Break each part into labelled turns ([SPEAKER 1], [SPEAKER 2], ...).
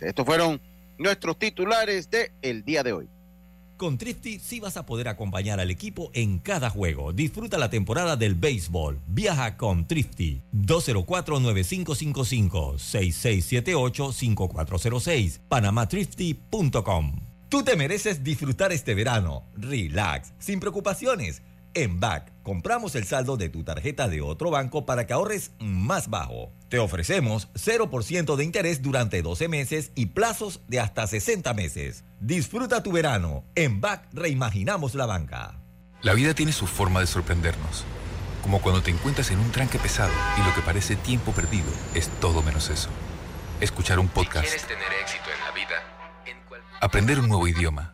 [SPEAKER 1] Estos fueron nuestros titulares de el día de hoy.
[SPEAKER 2] Con Trifty sí vas a poder acompañar al equipo en cada juego. Disfruta la temporada del béisbol. Viaja con Trifty. 204-9555-6678-5406. PanamaTrifty.com. Tú te mereces disfrutar este verano. Relax, sin preocupaciones. En BAC, compramos el saldo de tu tarjeta de otro banco para que ahorres más bajo. Te ofrecemos 0% de interés durante 12 meses y plazos de hasta 60 meses. Disfruta tu verano. En BAC reimaginamos la banca.
[SPEAKER 3] La vida tiene su forma de sorprendernos. Como cuando te encuentras en un tranque pesado y lo que parece tiempo perdido es todo menos eso. Escuchar un podcast.
[SPEAKER 4] quieres tener éxito en la vida,
[SPEAKER 3] Aprender un nuevo idioma.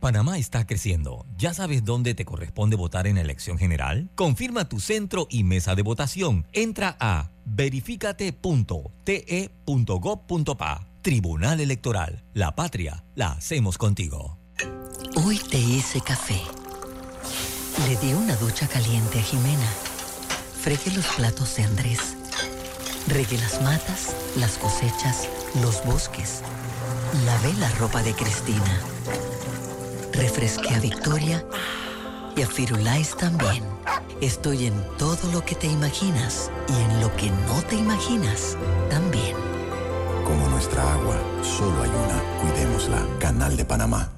[SPEAKER 2] Panamá está creciendo. ¿Ya sabes dónde te corresponde votar en la elección general? Confirma tu centro y mesa de votación. Entra a verificate.te.gov.pa. Tribunal Electoral. La patria la hacemos contigo.
[SPEAKER 5] Hoy te hice café. Le di una ducha caliente a Jimena. Fregué los platos de Andrés. Regué las matas, las cosechas, los bosques. Lavé la ropa de Cristina. Refresqué a Victoria y a Firulais también. Estoy en todo lo que te imaginas y en lo que no te imaginas también.
[SPEAKER 6] Como nuestra agua, solo hay una. Cuidémosla. Canal de Panamá.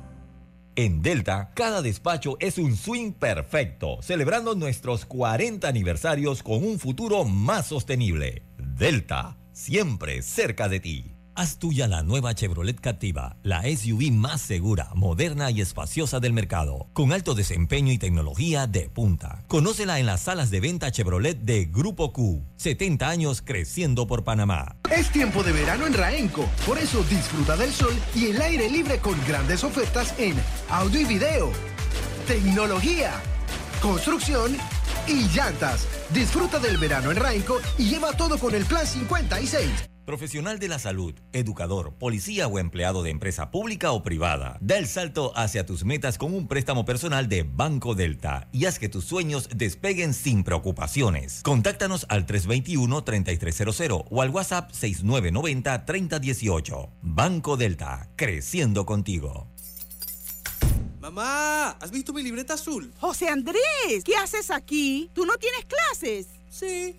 [SPEAKER 2] En Delta, cada despacho es un swing perfecto, celebrando nuestros 40 aniversarios con un futuro más sostenible. Delta, siempre cerca de ti. Haz tuya la nueva Chevrolet Captiva, la SUV más segura, moderna y espaciosa del mercado, con alto desempeño y tecnología de punta. Conócela en las salas de venta Chevrolet de Grupo Q. 70 años creciendo por Panamá.
[SPEAKER 7] Es tiempo de verano en Raenco, por eso disfruta del sol y el aire libre con grandes ofertas en audio y video, tecnología, construcción y llantas. Disfruta del verano en Raenco y lleva todo con el plan 56.
[SPEAKER 2] Profesional de la salud, educador, policía o empleado de empresa pública o privada. Da el salto hacia tus metas con un préstamo personal de Banco Delta y haz que tus sueños despeguen sin preocupaciones. Contáctanos al 321-3300 o al WhatsApp 6990-3018. Banco Delta, creciendo contigo.
[SPEAKER 8] Mamá, ¿has visto mi libreta azul?
[SPEAKER 9] José Andrés, ¿qué haces aquí? ¿Tú no tienes clases?
[SPEAKER 8] Sí,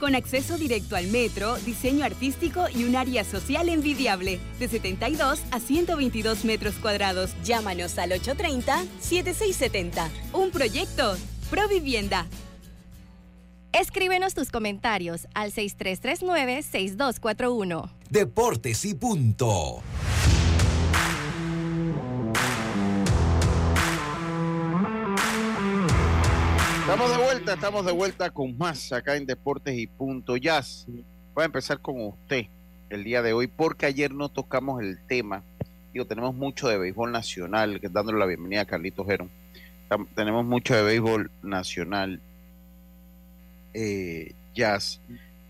[SPEAKER 10] con acceso directo al metro, diseño artístico y un área social envidiable, de 72 a 122 metros cuadrados. Llámanos al 830-7670. Un proyecto, Provivienda.
[SPEAKER 11] Escríbenos tus comentarios al 6339-6241.
[SPEAKER 12] Deportes y punto.
[SPEAKER 1] Estamos de vuelta, estamos de vuelta con más acá en Deportes y Punto Jazz. Voy a empezar con usted el día de hoy porque ayer no tocamos el tema. Digo, tenemos mucho de béisbol nacional, dándole la bienvenida a Carlitos Gerón. Tenemos mucho de béisbol nacional, eh, jazz,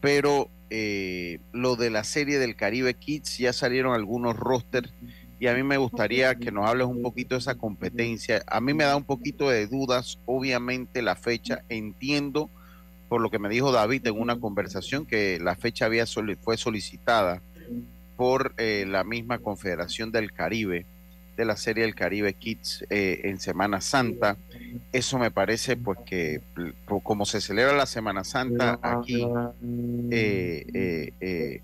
[SPEAKER 1] pero eh, lo de la serie del Caribe Kids ya salieron algunos rosters y a mí me gustaría que nos hables un poquito de esa competencia. A mí me da un poquito de dudas, obviamente la fecha, entiendo por lo que me dijo David en una conversación que la fecha había fue solicitada por eh, la misma Confederación del Caribe de la serie del Caribe Kids eh, en Semana Santa. Eso me parece pues que p- po- como se celebra la Semana Santa aquí, eh,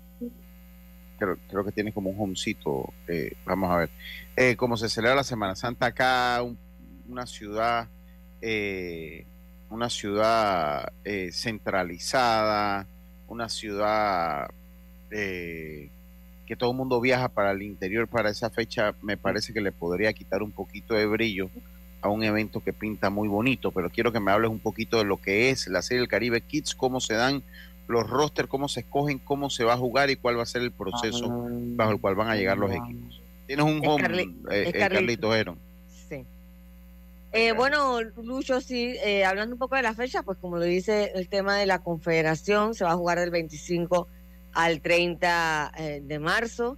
[SPEAKER 1] creo, creo que tiene como un homecito, eh, vamos a ver, Eh, como se celebra la Semana Santa acá, un- una ciudad, eh, una ciudad eh, centralizada, una ciudad eh, que todo el mundo viaja para el interior para esa fecha, me parece que le podría quitar un poquito de brillo a un evento que pinta muy bonito, pero quiero que me hables un poquito de lo que es la Serie del Caribe Kids, cómo se dan los rosters, cómo se escogen, cómo se va a jugar y cuál va a ser el proceso bajo el cual van a llegar los equipos. Tienes un home,
[SPEAKER 11] Carli-
[SPEAKER 1] eh, eh,
[SPEAKER 11] Carli-
[SPEAKER 1] Carlito Heron.
[SPEAKER 11] Sí. Eh, bueno, Lucho, sí, eh, hablando un poco de la fecha, pues como lo dice el tema de la confederación, se va a jugar del 25 al 30 eh, de marzo.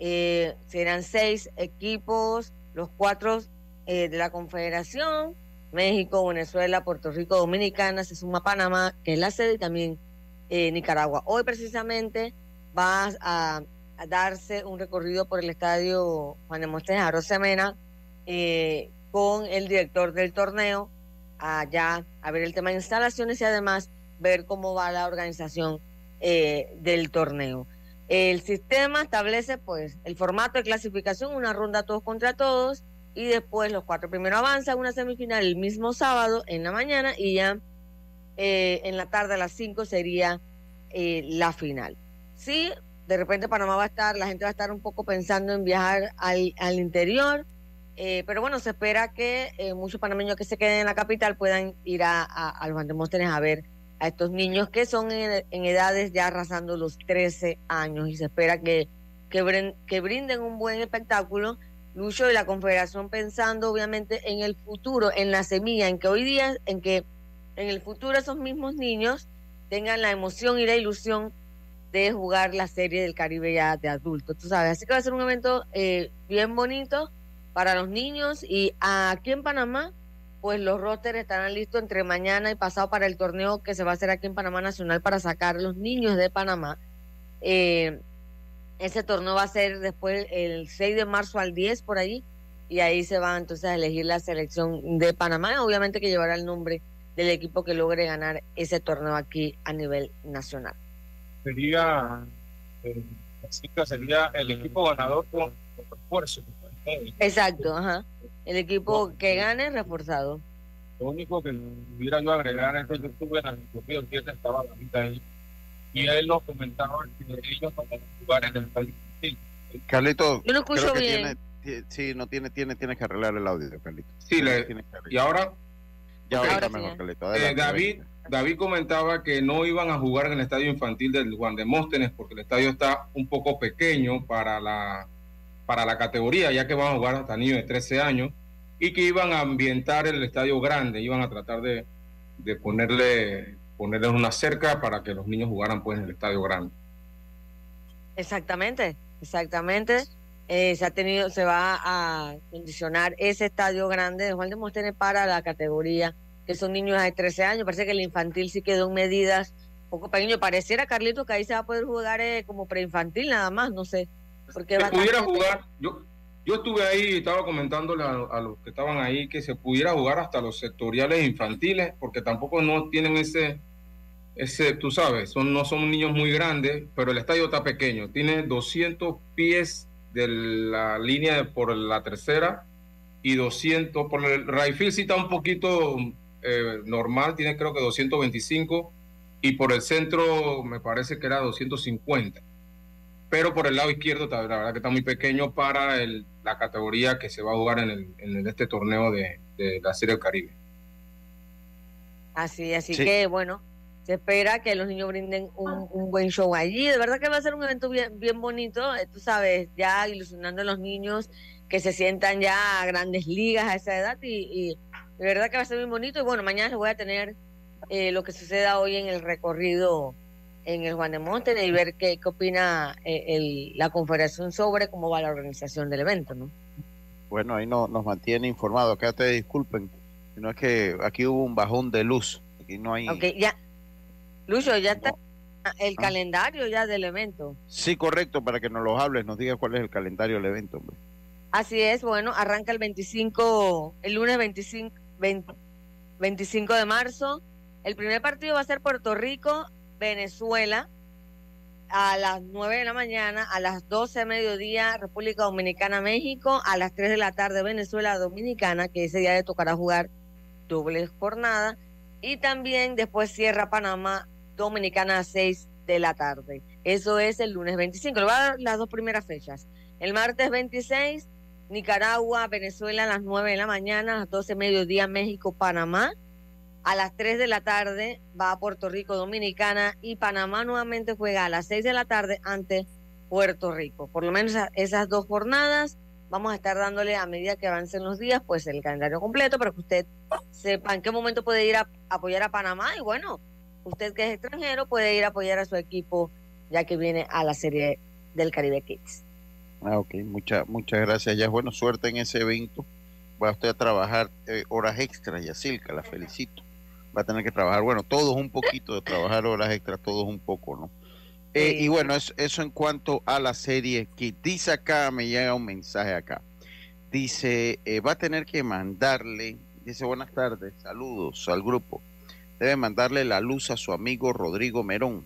[SPEAKER 11] Eh, serán seis equipos, los cuatro eh, de la confederación, México, Venezuela, Puerto Rico, Dominicana, se suma Panamá, que es la sede, y también eh, Nicaragua. Hoy precisamente va a, darse un recorrido por el estadio Juan de Mostén Semena eh, con el director del torneo allá a ver el tema de instalaciones y además ver cómo va la organización eh, del torneo. El sistema establece pues el formato de clasificación, una ronda todos contra todos y después los cuatro primeros avanzan una semifinal el mismo sábado en la mañana y ya eh, en la tarde a las 5 sería eh, la final. Sí, de repente Panamá va a estar, la gente va a estar un poco pensando en viajar al, al interior, eh, pero bueno, se espera que muchos panameños que se queden en la capital puedan ir a, a, los Andemóstenes a ver a estos niños que son en, edades ya arrasando los 13 años y se espera que, que, que brinden un buen espectáculo. Lucho y la Confederación pensando obviamente en el futuro, en la semilla, en que hoy día, en que en el futuro esos mismos niños tengan la emoción y la ilusión de jugar la serie del Caribe ya de adultos, tú sabes. Así que va a ser un evento eh, bien bonito para los niños y aquí en Panamá, pues los rosters estarán listos entre mañana y pasado para el torneo que se va a hacer aquí en Panamá Nacional para sacar los niños de Panamá. Eh, ese torneo va a ser después el 6 de marzo al 10 por allí y ahí se va entonces a elegir la selección de Panamá, obviamente que llevará el nombre del equipo que logre ganar ese torneo aquí a nivel nacional.
[SPEAKER 13] sería eh, la sería el equipo ganador con, con refuerzo.
[SPEAKER 11] Exacto, ajá. El equipo que gane reforzado.
[SPEAKER 13] Lo único que hubiera yo agregar es que yo estuve en el recorrido el viernes, estaba ahorita ahí, y él nos comentaba que ellos no van a jugar en el país. Sí,
[SPEAKER 1] Carlito,
[SPEAKER 11] Yo no escucho
[SPEAKER 1] creo que
[SPEAKER 11] bien.
[SPEAKER 1] tiene- ti- sí, no tiene, tiene, tiene que arreglar el audio, Carlito.
[SPEAKER 13] Sí, le-
[SPEAKER 1] Tiene que arreglar.
[SPEAKER 13] y ahora
[SPEAKER 1] Ya ahorita mejor.
[SPEAKER 13] Eh, David, David comentaba que no iban a jugar en el estadio infantil del Juan de Móstenes porque el estadio está un poco pequeño para la, para la categoría, ya que van a jugar hasta niños de 13 años, y que iban a ambientar el estadio grande, iban a tratar de, de ponerle, ponerle una cerca para que los niños jugaran pues en el estadio grande.
[SPEAKER 11] Exactamente, exactamente. Eh, se ha tenido, se va a condicionar ese estadio grande de Juan de Móstenes para la categoría que son niños de 13 años. Parece que el infantil sí quedó en medidas poco pequeño. Pareciera, Carlito, que ahí se va a poder jugar eh, como preinfantil nada más, no sé. Porque
[SPEAKER 13] se pudiera jugar, yo, yo estuve ahí y estaba comentándole a, a los que estaban ahí que se pudiera jugar hasta los sectoriales infantiles, porque tampoco no tienen ese, ese tú sabes, son, no son niños muy grandes, pero el estadio está pequeño, tiene 200 pies de la línea por la tercera y 200, por el Rayfield sí está un poquito eh, normal, tiene creo que 225 y por el centro me parece que era 250 pero por el lado izquierdo la verdad que está muy pequeño para el- la categoría que se va a jugar en, el- en este torneo de, de la Serie del Caribe.
[SPEAKER 11] Así, así
[SPEAKER 13] Sí.
[SPEAKER 11] que bueno, se espera que los niños brinden un, un buen show allí. De verdad que va a ser un evento bien, bien bonito, eh, tú sabes, ya ilusionando a los niños que se sientan ya a grandes ligas a esa edad y, y de verdad que va a ser muy bonito. Y bueno, mañana les voy a tener eh, lo que suceda hoy en el recorrido en el Juan de Montes y ver qué, qué opina eh, el- la confederación sobre cómo va la organización del evento, ¿no?
[SPEAKER 1] Bueno, ahí no, nos mantiene informados. Acá te disculpen. No es que aquí hubo un bajón de luz. Aquí no hay.
[SPEAKER 11] Ok, ya. Lucho, ya está el calendario ya del evento.
[SPEAKER 1] Sí, correcto, para que nos los hables, nos digas cuál es el calendario del evento, hombre.
[SPEAKER 11] Así es, bueno, arranca el 25, el lunes 25, 20 25 de marzo. El primer partido va a ser Puerto Rico, Venezuela, a las 9 de la mañana, a las 12 de mediodía, República Dominicana, México, a las 3 de la tarde, Venezuela, Dominicana, que ese día le tocará jugar doble jornada. Y también después cierra Panamá, Dominicana a 6 de la tarde. Eso es el lunes 25. Le voy a dar las dos primeras fechas. El martes 26, Nicaragua, Venezuela a las 9 de la mañana, a las 12 mediodía México, Panamá. A las 3 de la tarde va a Puerto Rico, Dominicana y Panamá nuevamente juega a las 6 de la tarde ante Puerto Rico. Por lo menos esas dos jornadas vamos a estar dándole a medida que avancen los días, pues el calendario completo para que usted sepa en qué momento puede ir a apoyar a Panamá y bueno, usted que es extranjero puede ir a apoyar a su equipo ya que viene a la serie del Caribe Kids.
[SPEAKER 1] Ah, ok, muchas muchas gracias. Ya bueno, suerte en ese evento. Va usted a trabajar eh, horas extras, Yacilca, la felicito. Va a tener que trabajar, bueno, todos un poquito de trabajar horas extras, todos un poco, ¿no? Eh, y bueno, eso, eso en cuanto a la serie que dice acá, me llega un mensaje acá. Dice, eh, va a tener que mandarle, dice buenas tardes, saludos al grupo. Debe mandarle la luz a su amigo Rodrigo Merón,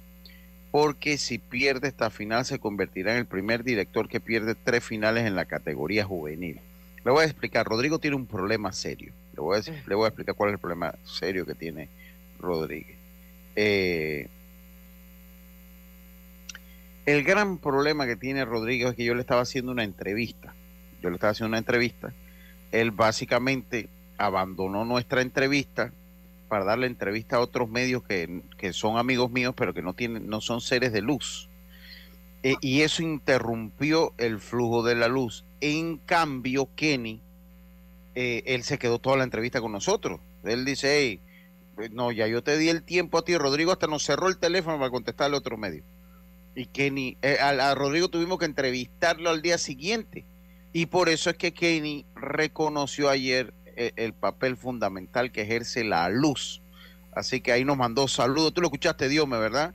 [SPEAKER 1] porque si pierde esta final se convertirá en el primer director que pierde tres finales en la categoría juvenil. Le voy a explicar, Rodrigo tiene un problema serio. Le voy a, explicar cuál es el problema serio que tiene Rodríguez. Eh, el gran problema que tiene Rodrigo es que yo le estaba haciendo una entrevista. Yo le estaba haciendo una entrevista. Él básicamente abandonó nuestra entrevista para darle entrevista a otros medios que, que son amigos míos, pero que no tienen, no son seres de luz. Eh, y eso interrumpió el flujo de la luz. En cambio, Kenny, eh, él se quedó toda la entrevista con nosotros. Él dice, no, ya yo te di el tiempo a ti, Rodrigo hasta nos cerró el teléfono para contestarle a otro medio y Kenny, eh, a, Rodrigo tuvimos que entrevistarlo al día siguiente. Y por eso es que Kenny reconoció ayer el, papel fundamental que ejerce la luz. Así que ahí nos mandó saludos. Tú lo escuchaste, Diome, ¿verdad?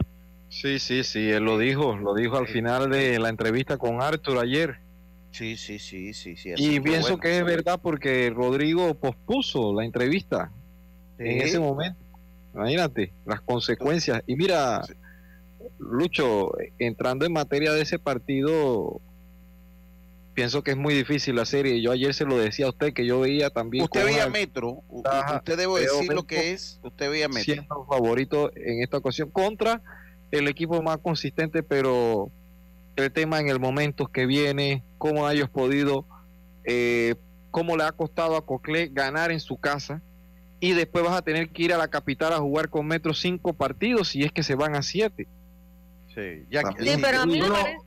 [SPEAKER 14] Sí, sí, sí, él lo dijo, lo dijo al final de la entrevista con Arthur ayer.
[SPEAKER 1] Sí, sí, sí, sí, sí.
[SPEAKER 14] Y pienso que es verdad porque Rodrigo pospuso la entrevista en ese momento. Imagínate las consecuencias. Y mira, Lucho, entrando en materia de ese partido, pienso que es muy difícil la serie. Yo ayer se lo decía a usted que yo veía también.
[SPEAKER 1] Usted veía Metro, usted debo decir lo que es, usted veía Metro.
[SPEAKER 14] Siendo favorito en esta ocasión contra el equipo más consistente, pero el tema en el momento que viene, cómo ellos podido, eh, cómo le ha costado a Cocle ganar en su casa y después vas a tener que ir a la capital a jugar con Metro cinco partidos si es que se van a siete.
[SPEAKER 11] Sí, pero a mí, me parece,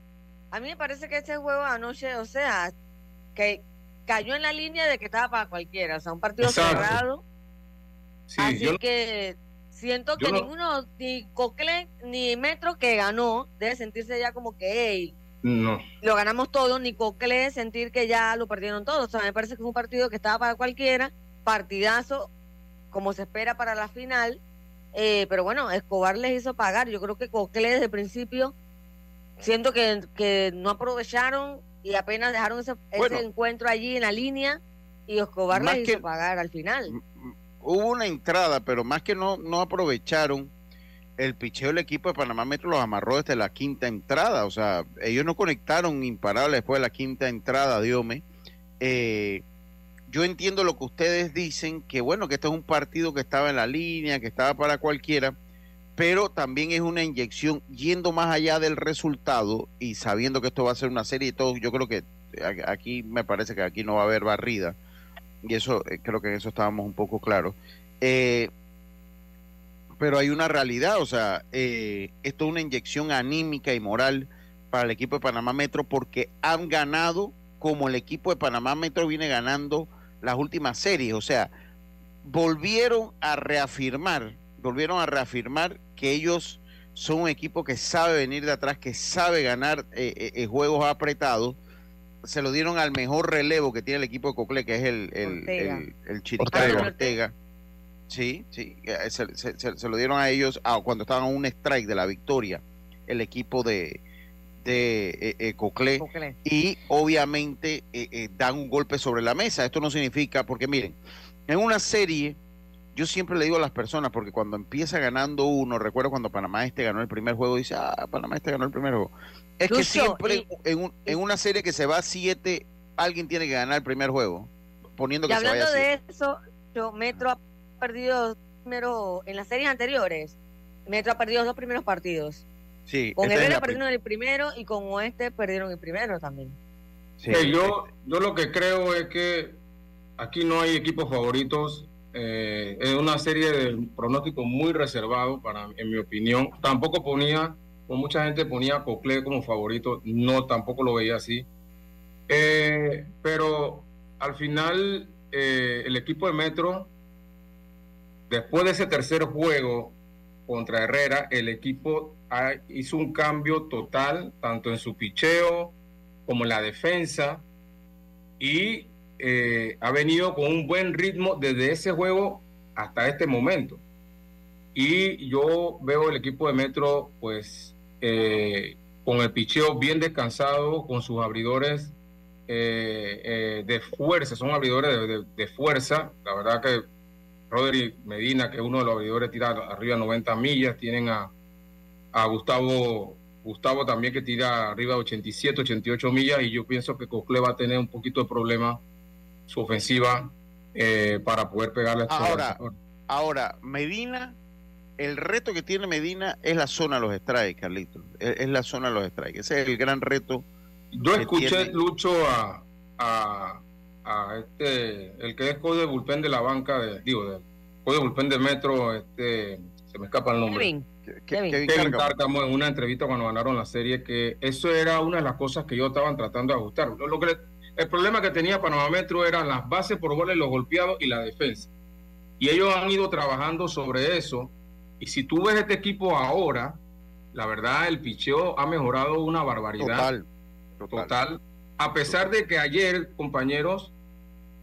[SPEAKER 11] a mí me parece que ese juego anoche, o sea, que cayó en la línea de que estaba para cualquiera, o sea, un partido cerrado. así que siento que ninguno, ni Cocle ni Metro que ganó, debe sentirse ya como que, hey,
[SPEAKER 13] no.
[SPEAKER 11] lo ganamos todo, ni Cocle sentir que ya lo perdieron todos. O sea, me parece que fue un partido que estaba para cualquiera, partidazo, como se espera para la final eh, pero bueno, Escobar les hizo pagar. Yo creo que Cocle desde el principio, siento que, que no aprovecharon y apenas dejaron ese, encuentro allí en la línea y Escobar les hizo pagar al final.
[SPEAKER 1] Hubo una entrada, pero más que no, no aprovecharon, el picheo del equipo de Panamá Metro los amarró desde la quinta entrada. O sea, ellos no conectaron imparables después de la quinta entrada, Diome. Eh, yo entiendo lo que ustedes dicen, que bueno, que este es un partido que estaba en la línea, que estaba para cualquiera, pero también es una inyección yendo más allá del resultado y sabiendo que esto va a ser una serie y todo, yo creo que aquí me parece que aquí no va a haber barrida y eso eh, creo que en eso estábamos un poco claros. Eh, pero hay una realidad, o sea, eh, esto es una inyección anímica y moral para el equipo de Panamá Metro porque han ganado como el equipo de Panamá Metro viene ganando las últimas series. O sea, volvieron a reafirmar, volvieron a reafirmar que ellos son un equipo que sabe venir de atrás, que sabe ganar eh, eh, eh, juegos apretados. Se lo dieron al mejor relevo que tiene el equipo de Cocle, que es el, el, el, el Ortega. Sí, sí, se, lo dieron a ellos cuando estaban a un strike de la victoria, el equipo de, de eh, eh Cocle, y obviamente eh, eh, dan un golpe sobre la mesa. Esto no significa, porque miren, en una serie, yo siempre le digo a las personas, porque cuando empieza ganando uno, recuerdo cuando Panamá Este ganó el primer juego, dice, ah, Panamá Este ganó el primer juego. Es que siempre en, en, una serie que se va a siete, alguien tiene que ganar el primer juego, poniendo que
[SPEAKER 11] y
[SPEAKER 1] se vaya
[SPEAKER 11] hablando de eso, yo, Metro ha perdido primero en las series anteriores. Metro ha perdido dos primeros partidos con Herrera perdieron el primero y con Oeste perdieron el primero también.
[SPEAKER 13] Sí, yo, yo lo que creo es que aquí no hay equipos favoritos. Eh, es una serie de pronósticos muy reservados, para, en mi opinión. Tampoco ponía, como mucha gente ponía Cocle como favorito, no, tampoco lo veía así. Eh, pero al final, eh, el equipo de Metro, después de ese tercer juego contra Herrera, el equipo ha- hizo un cambio total, tanto en su picheo como en la defensa, y eh, ha venido con un buen ritmo desde ese juego hasta este momento. Y yo veo el equipo de Metro, pues, eh, con el picheo bien descansado, con sus abridores eh, de fuerza, son abridores de, de- de fuerza. La verdad que Roderick Medina, que es uno de los abridores, tira arriba 90 millas. Tienen a, Gustavo, Gustavo también que tira arriba 87, 88 millas. Y yo pienso que Cocle va a tener un poquito de problema su ofensiva eh, para poder pegarle a estos
[SPEAKER 1] Ahora, ahora, Medina, el reto que tiene Medina es la zona de los strikes, Carlitos. Es, es la zona de los strikes. Ese es el gran reto.
[SPEAKER 13] Yo escuché,
[SPEAKER 1] tiene.
[SPEAKER 13] Lucho, a, a, a este, el que es de bullpen de la banca, de, digo, de, de bullpen de Metro, este, se me escapa el nombre.
[SPEAKER 11] Kevin. Kevin.
[SPEAKER 1] Kevin Cárcamo.
[SPEAKER 13] Cárcamo en una entrevista cuando ganaron la serie, que eso era una de las cosas que yo estaban tratando de ajustar. Lo, lo que, el problema que tenía Panamá Metro eran las bases por bola y los golpeados y la defensa. Y ellos han ido trabajando sobre eso. Y si tú ves este equipo ahora, la verdad, el picheo ha mejorado una barbaridad
[SPEAKER 1] Total.
[SPEAKER 13] total. A pesar de que ayer, compañeros,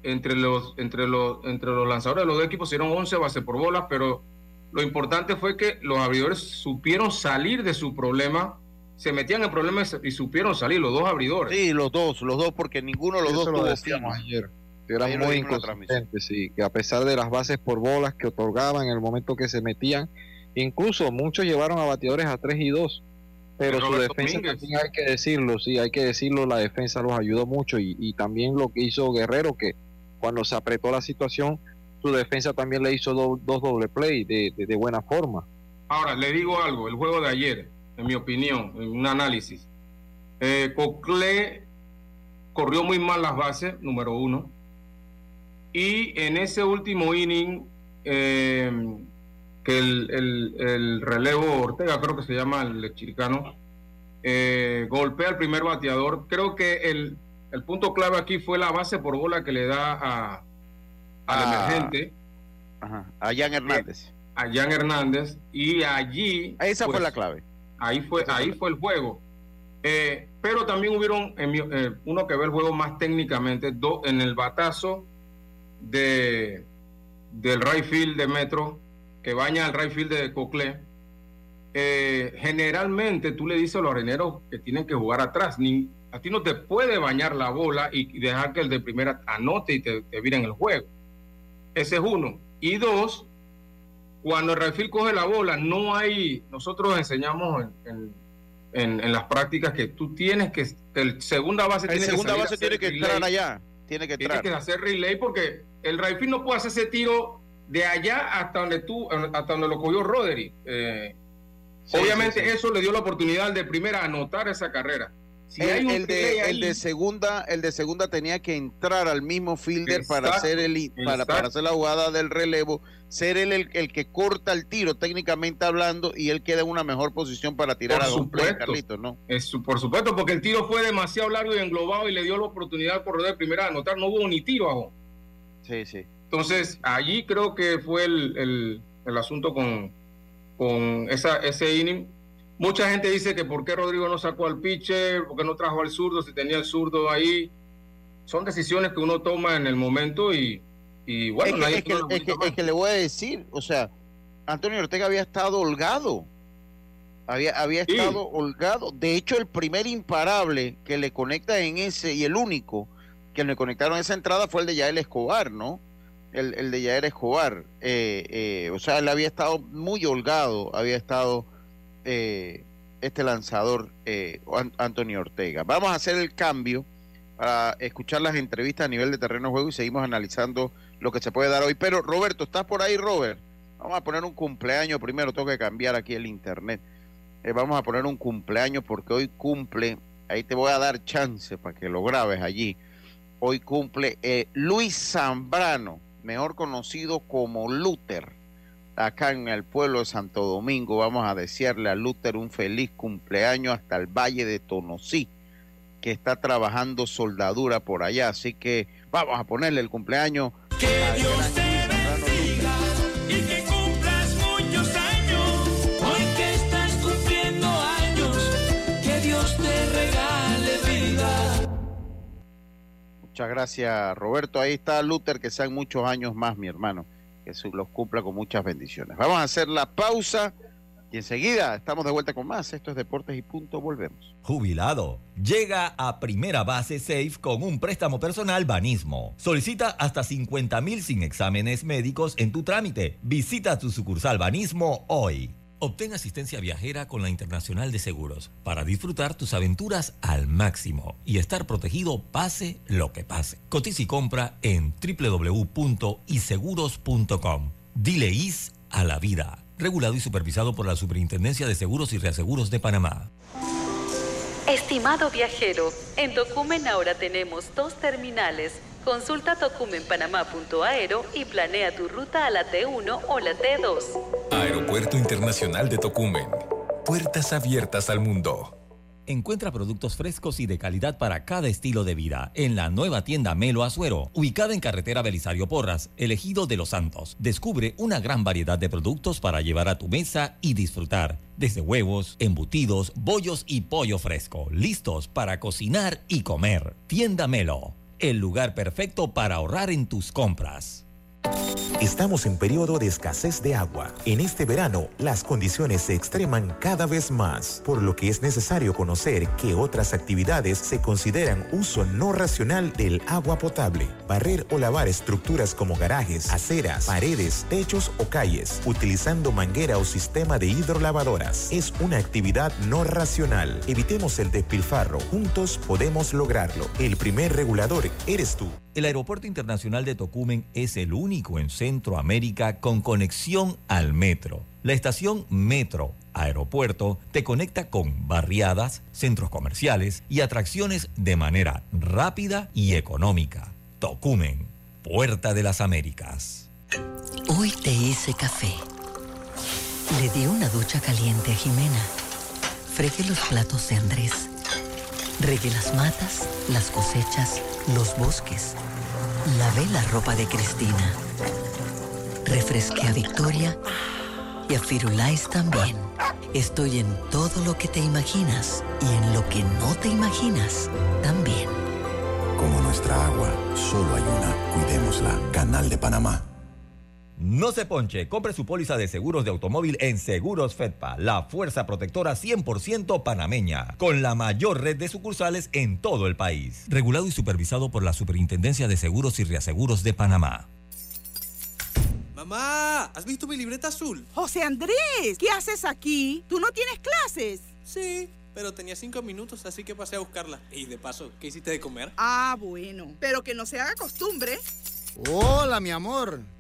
[SPEAKER 13] entre los, entre los, entre los lanzadores de los dos equipos hicieron 11 bases por bolas, pero lo importante fue que los abridores supieron salir de su problema, se metían en problemas y supieron salir, los dos abridores.
[SPEAKER 1] Sí, los dos, los dos, porque ninguno de los
[SPEAKER 14] Eso
[SPEAKER 1] dos
[SPEAKER 14] lo
[SPEAKER 1] tuvo
[SPEAKER 14] decíamos ayer. que eran
[SPEAKER 1] Ayer lo
[SPEAKER 14] muy inconsistentes, sí, que a pesar de las bases por bolas que otorgaban en el momento que se metían, incluso muchos llevaron a bateadores a 3 y 2, pero su defensa
[SPEAKER 13] Domínguez.
[SPEAKER 14] también hay que decirlo, sí, hay que decirlo, la defensa los ayudó mucho y, y también lo que hizo Guerrero, que cuando se apretó la situación, su defensa también le hizo do- dos doble play de, de- de buena forma.
[SPEAKER 13] Ahora, le digo algo, el juego de ayer, en mi opinión, en un análisis, eh, Cocle corrió muy mal las bases, número uno, y en ese último inning, eh, que el, el- el relevo Ortega, creo que se llama el chiricano, eh, golpea al primer bateador. Creo que el, el punto clave aquí fue la base por bola que le da a, al
[SPEAKER 1] Ah,
[SPEAKER 13] emergente,
[SPEAKER 1] Ajá, a Jan Hernández.
[SPEAKER 13] a Jan Hernández, y allí...
[SPEAKER 1] Esa fue
[SPEAKER 13] pues,
[SPEAKER 1] la clave.
[SPEAKER 13] Ahí fue, ahí fue el juego. Eh, pero también hubieron, en mi- eh, uno que ve el juego más técnicamente, do- en el batazo de, del right field de Metro, que baña al right field de Cocle. eh, generalmente tú le dices a los areneros que tienen que jugar atrás. Ni, a ti no te puede bañar la bola y, dejar que el de primera anote y te, te vire en el juego. Ese es uno. Y dos, cuando el refil coge la bola, no hay, nosotros enseñamos en, en- en- en las prácticas que tú tienes que, el segunda base
[SPEAKER 1] El
[SPEAKER 13] tiene
[SPEAKER 1] segunda
[SPEAKER 13] que
[SPEAKER 1] base tiene que
[SPEAKER 13] relay,
[SPEAKER 1] entrar allá. Tiene que
[SPEAKER 13] Tiene
[SPEAKER 1] entrar.
[SPEAKER 13] que hacer relay porque el refil no puede hacer ese tiro de allá hasta donde tú, hasta donde lo cogió Roderick. Eh,
[SPEAKER 1] Sí,
[SPEAKER 13] obviamente
[SPEAKER 1] sí, sí.
[SPEAKER 13] eso le dio la oportunidad al de primera a anotar esa carrera. Si hay
[SPEAKER 1] el,
[SPEAKER 13] un
[SPEAKER 1] el
[SPEAKER 13] delay
[SPEAKER 1] de, el
[SPEAKER 13] ahí-
[SPEAKER 1] de segunda el de segunda tenía que entrar al mismo fielder para hacer el para, para hacer la jugada del relevo ser él el, el que corta el tiro técnicamente hablando y él queda en una mejor posición para tirar
[SPEAKER 13] Por
[SPEAKER 1] a dos play. Carlitos, ¿no?
[SPEAKER 13] Es, por supuesto, porque el tiro fue demasiado largo y englobado y le dio la oportunidad al corredor de primera de anotar. No hubo ni tiro aún.
[SPEAKER 1] Sí, sí.
[SPEAKER 13] Entonces, allí creo que fue el, el- el asunto con, con esa, ese inning. Mucha gente dice que por qué Rodrigo no sacó al pitcher, por qué no trajo al zurdo, si tenía el zurdo ahí. Son decisiones que uno toma en el momento y, y bueno,
[SPEAKER 1] es, que, es que- es que-
[SPEAKER 13] bolita
[SPEAKER 1] es que le voy a decir, o sea, Antonio Ortega había estado holgado. Había, había
[SPEAKER 13] Sí.
[SPEAKER 1] estado holgado. De hecho, el primer imparable que le conecta en ese, y el único que le conectaron en esa entrada fue el de Yael Escobar, ¿no? El, el de Yael Escobar. Eh, eh, o sea, él había estado muy holgado, había estado eh, este lanzador, eh, An- Antonio Ortega. Vamos a hacer el cambio para escuchar las entrevistas a nivel de terreno de juego y seguimos analizando lo que se puede dar hoy. Pero Roberto, ¿estás por ahí, Robert? Vamos a poner un cumpleaños primero, tengo que cambiar aquí el internet. Eh, vamos a poner un cumpleaños porque hoy cumple ahí te voy a dar chance para que lo grabes allí. Hoy cumple eh, Luis Zambrano, mejor conocido como Luther, acá en el pueblo de Santo Domingo. Vamos a desearle a Luther un feliz cumpleaños hasta el Valle de Tonosí, que está trabajando soldadura por allá. Así que vamos a ponerle el cumpleaños.
[SPEAKER 15] Que Dios te bendiga y que cumplas muchos años. Hoy que estás cumpliendo años, que Dios te regale vida.
[SPEAKER 1] Muchas gracias, Roberto. Ahí está Luther, que sean muchos años más, mi hermano. Que los cumpla con muchas bendiciones. Vamos a hacer la pausa y enseguida estamos de vuelta con más. Esto es Deportes y Punto. Volvemos.
[SPEAKER 2] Jubilado. Llega a Primera Base Safe con un préstamo personal Banismo. Solicita hasta 50 mil sin exámenes médicos en tu trámite. Visita tu sucursal Banismo hoy. Obtén asistencia viajera con la Internacional de Seguros para disfrutar tus aventuras al máximo y estar protegido pase lo que pase. Cotiza y compra en www.iseguros.com. Dile is a la vida. Regulado y supervisado por la Superintendencia de Seguros y Reaseguros de Panamá.
[SPEAKER 16] Estimado viajero, en Tocumen ahora tenemos dos terminales. Consulta tocumenpanamá.aero y planea tu ruta a la T1 o la T2.
[SPEAKER 3] Aeropuerto Internacional de Tocumen. Puertas abiertas al mundo.
[SPEAKER 2] Encuentra productos frescos y de calidad para cada estilo de vida en la nueva tienda Melo Azuero, ubicada en carretera Belisario Porras, elegido de Los Santos. Descubre una gran variedad de productos para llevar a tu mesa y disfrutar, desde huevos, embutidos, bollos y pollo fresco, listos para cocinar y comer. Tienda Melo, el lugar perfecto para ahorrar en tus compras.
[SPEAKER 17] Estamos en periodo de escasez de agua. En este verano, las condiciones se extreman cada vez más, por lo que es necesario conocer que otras actividades se consideran uso no racional del agua potable. Barrer o lavar estructuras como garajes, aceras, paredes, techos o calles, utilizando manguera o sistema de hidrolavadoras, es una actividad no racional. Evitemos el despilfarro. Juntos podemos lograrlo. El primer regulador eres tú.
[SPEAKER 2] El Aeropuerto Internacional de Tocumen es el único en Centroamérica con conexión al metro. La estación Metro Aeropuerto te conecta con barriadas, centros comerciales y atracciones de manera rápida y económica. Tocumen, Puerta de las Américas.
[SPEAKER 5] Hoy te hice café. Le di una ducha caliente a Jimena. Fregué los platos de Andrés. Regué las matas, las cosechas, los bosques. Lavé la ropa de Cristina. Refresqué a Victoria y a Firulais también. Estoy en todo lo que te imaginas y en lo que no te imaginas también.
[SPEAKER 6] Como nuestra agua, solo hay una. Cuidémosla. Canal de Panamá.
[SPEAKER 2] No se ponche, compre su póliza de seguros de automóvil en Seguros Fedpa, la fuerza protectora 100% panameña, con la mayor red de sucursales en todo el país. Regulado y supervisado por la Superintendencia de Seguros y Reaseguros de Panamá.
[SPEAKER 8] Mamá, ¿has visto mi libreta azul?
[SPEAKER 9] José Andrés, ¿qué haces aquí? ¿Tú no tienes clases?
[SPEAKER 8] Sí, pero tenía cinco minutos, así que pasé a buscarla. Y de paso, ¿qué hiciste de comer?
[SPEAKER 9] Ah, bueno, pero que no se haga costumbre.
[SPEAKER 18] Hola, mi amor.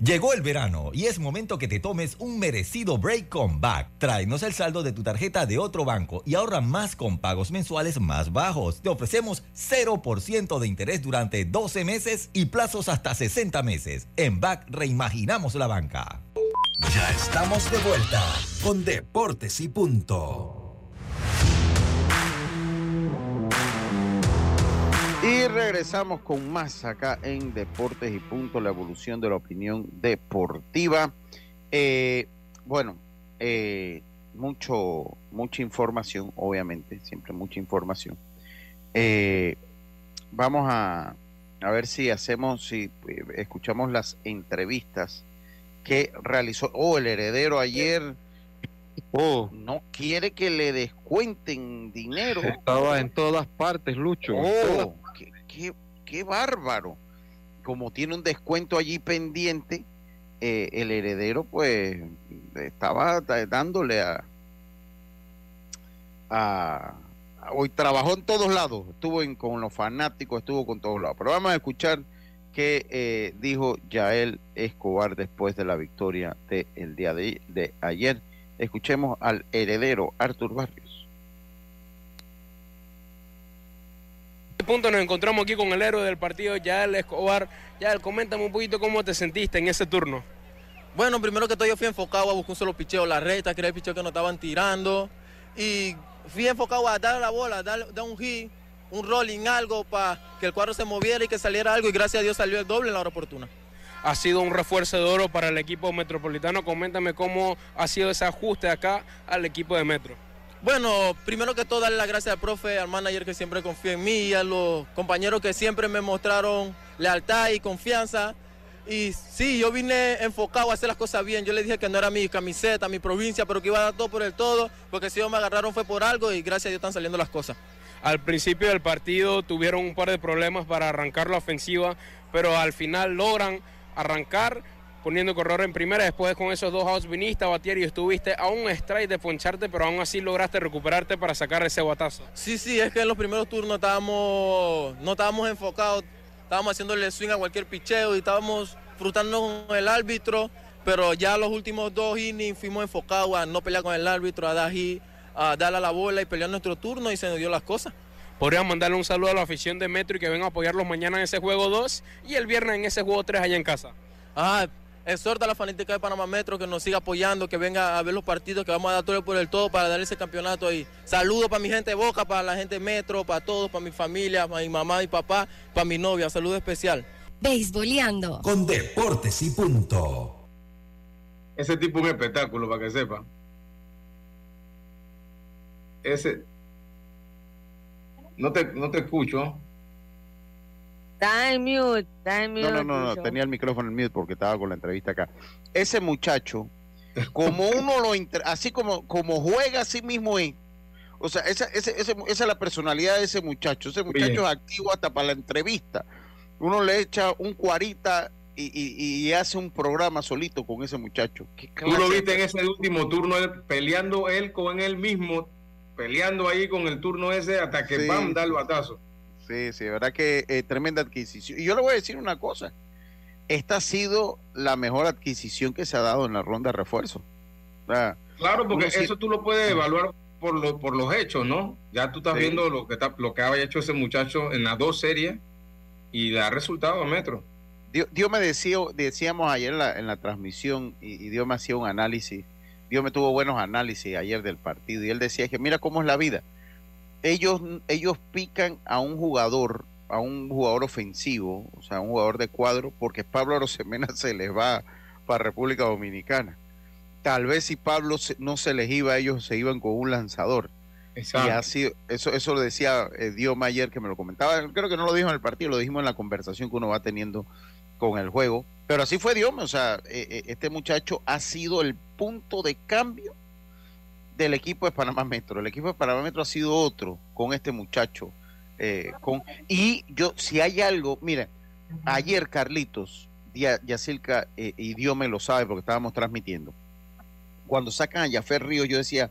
[SPEAKER 2] Llegó el verano y es momento que te tomes un merecido break con Back. Tráenos el saldo de tu tarjeta de otro banco y ahorra más con pagos mensuales más bajos. Te ofrecemos 0% de interés durante 12 meses y plazos hasta 60 meses. En Back reimaginamos la banca.
[SPEAKER 12] Ya estamos de vuelta con Deportes y Punto.
[SPEAKER 1] Y regresamos con más acá en Deportes y Punto, la evolución de la opinión deportiva. Eh, bueno, eh, mucho, mucha información, obviamente, siempre mucha información. Eh, vamos a, a ver si hacemos, si eh, escuchamos las entrevistas que realizó, oh, el heredero ayer, oh, no quiere que le descuenten dinero.
[SPEAKER 14] Estaba en todas partes, Lucho. en
[SPEAKER 1] Oh,
[SPEAKER 14] todas
[SPEAKER 1] qué, qué, bárbaro. como tiene un descuento allí pendiente, eh, el heredero pues estaba dándole a, hoy trabajó en todos lados, estuvo con los fanáticos, estuvo con todos lados. Pero vamos a escuchar qué eh, dijo Yael Escobar después de la victoria del día de, de ayer. Escuchemos al heredero Artur Barrios.
[SPEAKER 19] este punto nos encontramos aquí con el héroe del partido, Yael Escobar. Yael, coméntame un poquito cómo te sentiste en ese turno.
[SPEAKER 20] Bueno, primero que todo yo fui enfocado a buscar un solo picheo, la recta, que era el picheo que nos estaban tirando. Y fui enfocado a darle la bola, dar, dar un hit, un rolling, algo para que el cuadro se moviera y que saliera algo. Y gracias a Dios salió el doble en la hora oportuna.
[SPEAKER 19] Ha sido un refuerzo de oro para el equipo metropolitano. Coméntame cómo ha sido ese ajuste acá al equipo de Metro.
[SPEAKER 20] Bueno, primero que todo darle las gracias al profe, al manager que siempre confía en mí y a los compañeros que siempre me mostraron lealtad y confianza. Y sí, yo vine enfocado a hacer las cosas bien. Yo le dije que no era mi camiseta, mi provincia, pero que iba a dar todo por el todo, porque si ellos me agarraron fue por algo y gracias a Dios están saliendo las cosas.
[SPEAKER 19] Al principio del partido tuvieron un par de problemas para arrancar la ofensiva, pero al final logran arrancar poniendo corredor en primera. Después con esos dos outs viniste a batear y estuviste a un strike de poncharte, pero aún así lograste recuperarte para sacar ese guatazo.
[SPEAKER 20] Sí, sí, es que en los primeros turnos estábamos, no estábamos enfocados, estábamos haciéndole swing a cualquier picheo y estábamos frustrándonos con el árbitro, pero ya los últimos dos innings fuimos enfocados a no pelear con el árbitro, a dar hit, a darle a la bola y pelear nuestro turno y se nos dio las cosas.
[SPEAKER 19] Podrían mandarle un saludo a la afición de Metro y que vengan a apoyarlos mañana en ese juego 2 y el viernes en ese juego 3 allá en casa.
[SPEAKER 20] Ah, exhorta a la fanática de Panamá Metro que nos siga apoyando, que venga a ver los partidos, que vamos a dar todo por el todo para dar ese campeonato ahí. Saludos para mi gente de Boca, para la gente de Metro, para todos, para mi familia, para mi mamá y papá, para mi novia. Saludo especial.
[SPEAKER 12] Beisboleando. Con Deportes y Punto.
[SPEAKER 13] Ese tipo es un espectáculo, para que sepa. Ese. No te, no te escucho.
[SPEAKER 11] Está en mute, está en mute.
[SPEAKER 1] No, no, no, no, tenía el micrófono en mute porque estaba con la entrevista acá. Ese muchacho, como uno lo, inter- así como, como juega así mismo es. O sea, esa, ese- ese- esa es la personalidad de ese muchacho. Ese muchacho
[SPEAKER 13] Bien.
[SPEAKER 1] es activo hasta para la entrevista. Uno le echa un cuarita y, y- y hace un programa solito con ese muchacho. ¿Qué
[SPEAKER 13] Tú lo viste en ese último turno, él peleando él con él mismo, peleando ahí con el turno ese hasta que
[SPEAKER 1] Sí.
[SPEAKER 13] pam, da el batazo.
[SPEAKER 1] Sí, sí, de verdad que eh, tremenda adquisición. Y yo le voy a decir una cosa. Esta ha sido la mejor adquisición que se ha dado en la ronda de refuerzo. O sea,
[SPEAKER 13] Claro, porque eso tú lo puedes evaluar por, lo- por los hechos, ¿no? Ya tú estás
[SPEAKER 1] Sí.
[SPEAKER 13] viendo lo que, está, lo que había hecho ese muchacho en las dos series y le ha resultado a Metro.
[SPEAKER 1] Dios, Dios me decía, decíamos ayer en la, en la transmisión y, y Dios me hacía un análisis. Dios me tuvo buenos análisis ayer del partido y él decía que mira cómo es la vida. Ellos, ellos pican a un jugador, a un jugador ofensivo, o sea, un jugador de cuadro, porque Pablo Arosemena se les va para República Dominicana. Tal vez si Pablo se- no se les iba, ellos se iban con un lanzador.
[SPEAKER 13] Exacto.
[SPEAKER 1] Y así, eso, eso lo decía eh, Dioma ayer que me lo comentaba. Creo que no lo dijo en el partido, lo dijimos en la conversación que uno va teniendo con el juego. Pero así fue Dioma, o sea, eh, eh, este muchacho ha sido el punto de cambio del equipo de Panamá Metro. El equipo de Panamá Metro ha sido otro con este muchacho. eh, con Y yo, si hay algo, mira, ayer Carlitos, Dia- Yacilca eh, y Diome lo sabe porque estábamos transmitiendo. Cuando sacan a Jafé Río, yo decía,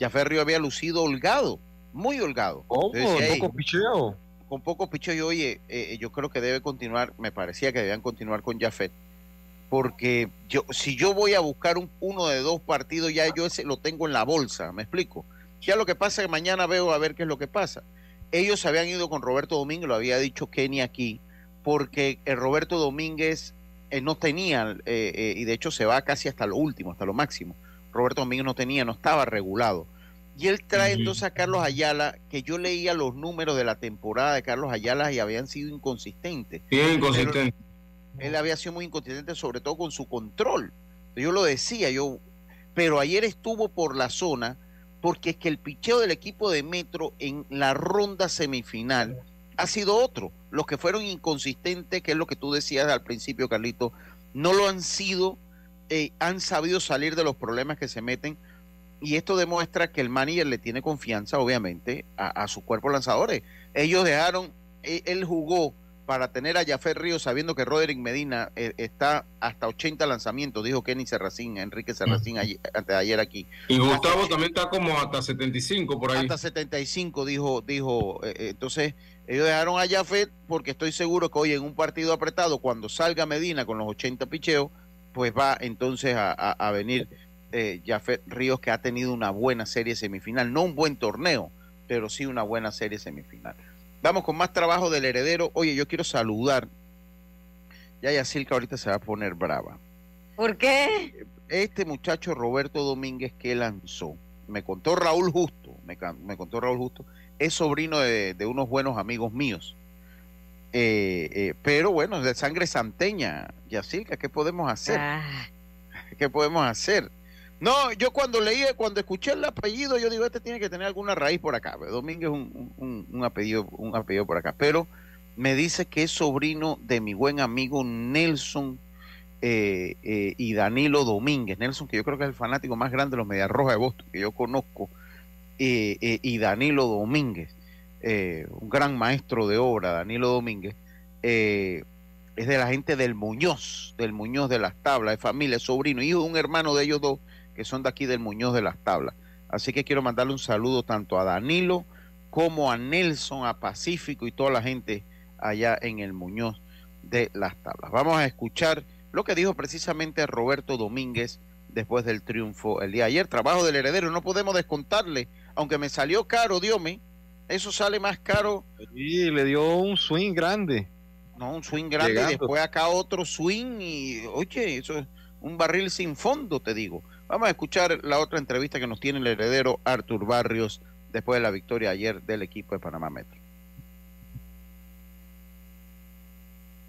[SPEAKER 1] Jafé Río había lucido holgado, muy holgado. Yo decía, "Ey,
[SPEAKER 14] Poco picheo.
[SPEAKER 1] con poco picho y oye, eh, yo creo que debe continuar, me parecía que debían continuar con Jafet, porque yo, si yo voy a buscar un, uno de dos partidos, ya yo ese lo tengo en la bolsa, ¿me explico? Ya lo que pasa es que mañana veo a ver qué es lo que pasa. Ellos habían ido con Roberto Domínguez, lo había dicho Kenny aquí, porque el Roberto Domínguez eh, no tenía, eh, eh, y de hecho se va casi hasta lo último, hasta lo máximo. Roberto Domínguez no tenía, no estaba regulado. Y él trae entonces a Carlos Ayala, que yo leía los números de la temporada de Carlos Ayala y habían sido inconsistentes.
[SPEAKER 13] Bien inconsistente.
[SPEAKER 1] Él había sido muy inconsistente, sobre todo con su control. Yo lo decía, yo, pero ayer estuvo por la zona, porque es que el picheo del equipo de Metro en la ronda semifinal ha sido otro. Los que fueron inconsistentes, que es lo que tú decías al principio, Carlito, no lo han sido, eh, han sabido salir de los problemas que se meten. Y esto demuestra que el manager le tiene confianza, obviamente, a, a su cuerpo lanzadores. Ellos dejaron, él, él jugó para tener a Jafet Ríos sabiendo que Roderick Medina eh, está hasta 80 lanzamientos, dijo Kenny Serracín, Enrique Serracín ayer, antes de ayer aquí.
[SPEAKER 13] Y Gustavo también está como hasta 75 por ahí.
[SPEAKER 1] Hasta 75 dijo, dijo, eh, eh, entonces ellos dejaron a Jafet porque estoy seguro que hoy en un partido apretado, cuando salga Medina con los 80 picheos, pues va entonces a, a- a venir eh, Jafet Ríos que ha tenido una buena serie semifinal, no un buen torneo, pero sí una buena serie semifinal. Vamos con más trabajo del heredero. Oye, yo quiero saludar. Ya Yacilca ahorita se va a poner brava.
[SPEAKER 11] ¿Por qué?
[SPEAKER 1] Este muchacho Roberto Domínguez que lanzó, me contó Raúl Justo, me, me contó Raúl Justo, es sobrino de, de unos buenos amigos míos. Eh, eh, pero bueno, de sangre santeña, Yacilca, ¿qué podemos hacer?
[SPEAKER 11] Ah.
[SPEAKER 1] ¿Qué podemos hacer? No, yo cuando leí, cuando escuché el apellido, yo digo, este tiene que tener alguna raíz por acá. pues, Domínguez es un, un- un apellido, un apellido por acá. Pero me dice que es sobrino de mi buen amigo Nelson eh, eh, y Danilo Domínguez. Nelson, que yo creo que es el fanático más grande de los Medias Rojas de Boston que yo conozco, eh, y Danilo Domínguez, un gran maestro de obra, Danilo Domínguez, es de la gente del Muñoz, del Muñoz de las Tablas, de familia, sobrino, hijo de un hermano de ellos dos, que son de aquí del Muñoz de las Tablas. Así que quiero mandarle un saludo tanto a Danilo como a Nelson, a Pacífico y toda la gente allá en el Muñoz de las Tablas. Vamos a escuchar lo que dijo precisamente Roberto Domínguez después del triunfo el día de ayer. Trabajo del heredero, no podemos descontarle, aunque me salió caro, Dios mío, eso sale más caro.
[SPEAKER 14] Y le dio un swing grande.
[SPEAKER 1] No, un swing grande
[SPEAKER 14] Llegando.
[SPEAKER 1] y después acá otro swing y, oye, eso es un barril sin fondo, te digo. Vamos a escuchar la otra entrevista que nos tiene el heredero Artur Barrios después de la victoria ayer del equipo de Panamá Metro.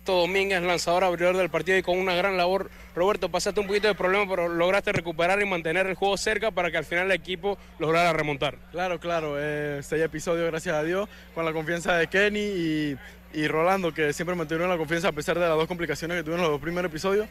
[SPEAKER 19] Domínguez, lanzador abridor del partido y con una gran labor. Roberto, pasaste un poquito de problema, pero lograste recuperar y mantener el juego cerca para que al final el equipo lograra remontar.
[SPEAKER 21] Claro, claro, eh, seis episodios, gracias a Dios, con la confianza de Kenny y, y Rolando, que siempre mantuvieron la confianza a pesar de las dos complicaciones que tuvieron los dos primeros episodios.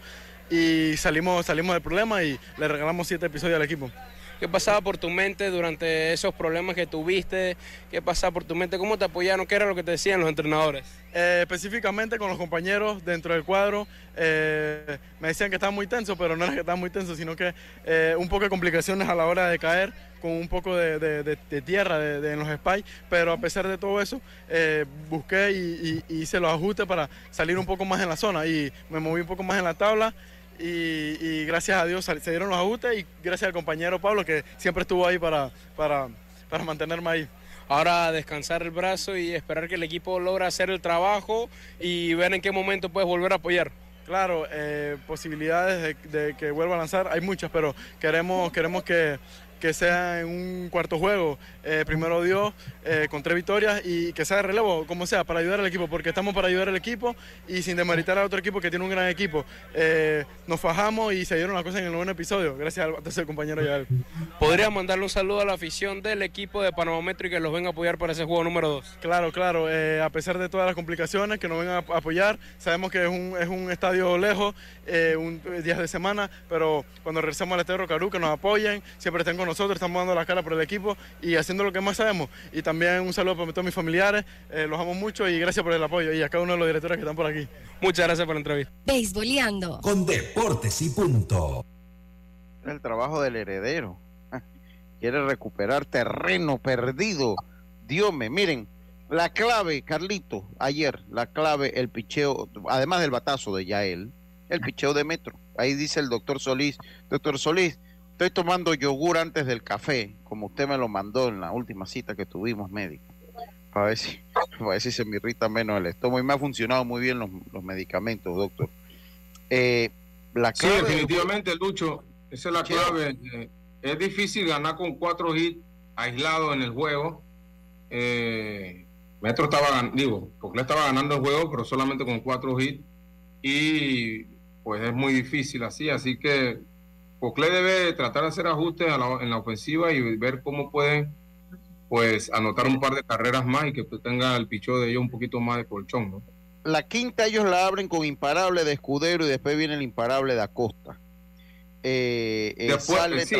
[SPEAKER 21] Y salimos, salimos del problema y le regalamos siete episodios al equipo.
[SPEAKER 19] ¿Qué pasaba por tu mente durante esos problemas que tuviste? ¿Qué pasaba por tu mente? ¿Cómo te apoyaron? ¿Qué era lo que te decían los entrenadores?
[SPEAKER 21] Eh, específicamente con los compañeros dentro del cuadro, eh, me decían que estaba muy tenso, pero no era que estaba muy tenso, sino que eh, un poco de complicaciones a la hora de caer, con un poco de, de- de- de tierra en los spies, pero a pesar de todo eso, eh, busqué y, y- y hice los ajustes para salir un poco más en la zona y me moví un poco más en la tabla. Y, y gracias a Dios se dieron los ajustes y gracias al compañero Pablo que siempre estuvo ahí para, para, para mantenerme ahí.
[SPEAKER 19] Ahora descansar el brazo y esperar que el equipo logre hacer el trabajo y ver en qué momento puedes volver a apoyar.
[SPEAKER 21] Claro, eh, posibilidades de, de que vuelva a lanzar hay muchas, pero queremos, queremos que, que sea en un cuarto juego, eh, primero Dios, eh, con tres victorias y que sea de relevo, como sea, para ayudar al equipo, porque estamos para ayudar al equipo y sin demeritar a otro equipo que tiene un gran equipo. Eh, nos fajamos y se dieron las cosas en el noveno episodio, gracias al tercer compañero Yael.
[SPEAKER 19] ¿Podría mandarle un saludo a la afición del equipo de Panamá Metro y que los venga a apoyar para ese juego número 2?
[SPEAKER 21] Claro, claro, a pesar de todas las complicaciones que nos vengan a apoyar, sabemos que es un, es un estadio lejos, un días de semana, pero cuando regresemos al Estadio Rocarú, que nos apoyen, siempre estén con nosotros, estamos dando la cara por el equipo y haciendo lo que más sabemos. Y también un saludo para todos mis familiares, eh, los amo mucho y gracias por el apoyo y a cada uno de los directores que están por aquí.
[SPEAKER 19] Muchas gracias por la entrevista.
[SPEAKER 12] Beisboleando. Con Deportes y Punto.
[SPEAKER 1] Es el trabajo del heredero. Quiere recuperar terreno perdido. Dios me, miren, la clave, Carlito, ayer, la clave, el picheo, además del batazo de Yael, el picheo de Metro. Ahí dice el doctor Solís, doctor Solís, estoy tomando yogur antes del café, como usted me lo mandó en la última cita que tuvimos médico, para ver si, para ver si se me irrita menos el estómago. Y me ha funcionado muy bien los, los medicamentos, doctor. Eh, la
[SPEAKER 13] Sí,
[SPEAKER 1] clave del-
[SPEAKER 13] definitivamente, Lucho, esa es la clave. Eh, Es difícil ganar con cuatro hits aislados en el juego. Eh, Metro estaba, gan- digo, porque le estaba ganando el juego, pero solamente con cuatro hits. Y pues es muy difícil así. Así que Cocle debe tratar de hacer ajustes a la- en la ofensiva y ver cómo pueden pues anotar un par de carreras más y que pues, tenga el pichó de ellos un poquito más de colchón, ¿no?
[SPEAKER 1] la quinta ellos la abren con imparable de escudero y después viene el imparable de Acosta. Eh, eh,
[SPEAKER 13] Después,
[SPEAKER 1] sale
[SPEAKER 13] sí,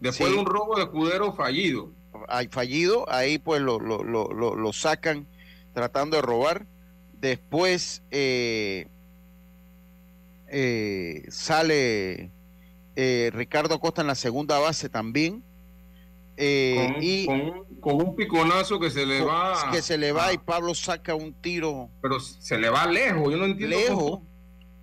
[SPEAKER 13] después
[SPEAKER 1] Sí.
[SPEAKER 13] de un robo de escudero fallido.
[SPEAKER 1] hay fallido, ahí pues lo, lo, lo, lo, sacan tratando de robar. Después eh, sale eh, Ricardo Costa en la segunda base también. Eh,
[SPEAKER 13] con,
[SPEAKER 1] y
[SPEAKER 13] con un- con un piconazo que se le
[SPEAKER 1] con-
[SPEAKER 13] va.
[SPEAKER 1] que se le va y Pablo saca un tiro
[SPEAKER 13] pero se le va lejos. Yo no entiendo
[SPEAKER 1] lejos.
[SPEAKER 13] cómo.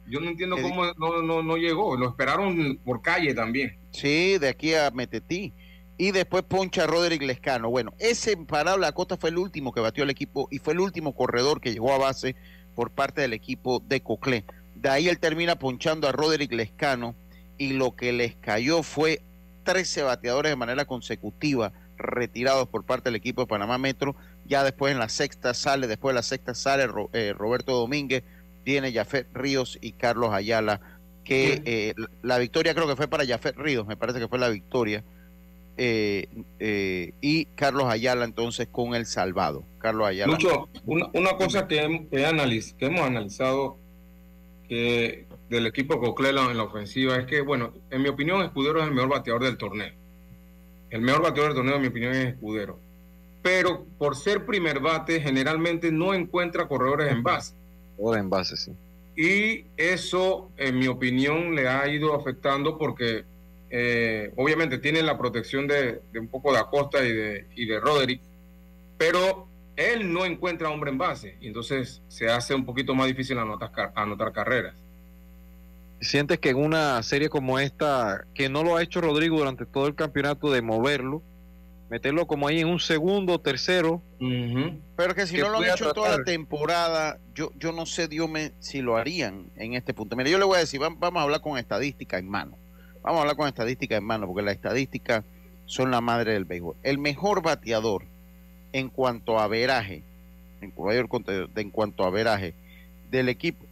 [SPEAKER 13] Yo no entiendo
[SPEAKER 1] Que-
[SPEAKER 13] cómo no, no, no llegó. Lo esperaron por calle también.
[SPEAKER 1] Sí, de aquí a Metetí. Y después poncha a Roderick Lescano. Bueno, ese imparable Acosta fue el último que batió el equipo y fue el último corredor que llegó a base por parte del equipo de Coclé. De ahí él termina ponchando a Roderick Lescano y lo que les cayó fue 13 bateadores de manera consecutiva retirados por parte del equipo de Panamá Metro. Ya después en la sexta sale, después de la sexta sale eh, Roberto Domínguez, viene Jafet Ríos y Carlos Ayala que eh, la- victoria creo que fue para Jafet Ríos, me parece que fue la victoria. eh, eh, y Carlos Ayala entonces con el salvado. Carlos Ayala.
[SPEAKER 13] Lucho, una, una cosa que, hem- que, analiz- que hemos analizado que del equipo Coclelo en la ofensiva es que, bueno, en mi opinión, Escudero es el mejor bateador del torneo. El mejor bateador del torneo, en mi opinión, es Escudero. Pero por ser primer bate, generalmente no encuentra corredores en base.
[SPEAKER 14] Ahora en base, sí.
[SPEAKER 13] Y eso, en mi opinión, le ha ido afectando porque eh, obviamente tiene la protección de, de un poco de Acosta y de, y de Roderick, pero él no encuentra hombre en base y entonces se hace un poquito más difícil anotar, anotar carreras.
[SPEAKER 14] ¿Sientes que en una serie como esta, que no lo ha hecho Rodrigo durante todo el campeonato, de moverlo, meterlo como ahí en un segundo, tercero?
[SPEAKER 1] Pero que si
[SPEAKER 14] que
[SPEAKER 1] no lo han hecho toda la temporada, yo, yo no sé, Dios me, si lo harían en este punto. Mira, yo le voy a decir, vam- vamos a hablar con estadística en mano. Vamos a hablar con estadística en mano, porque las estadísticas son la madre del béisbol. El mejor bateador en cuanto a veraje, en, en cuanto a veraje del equipo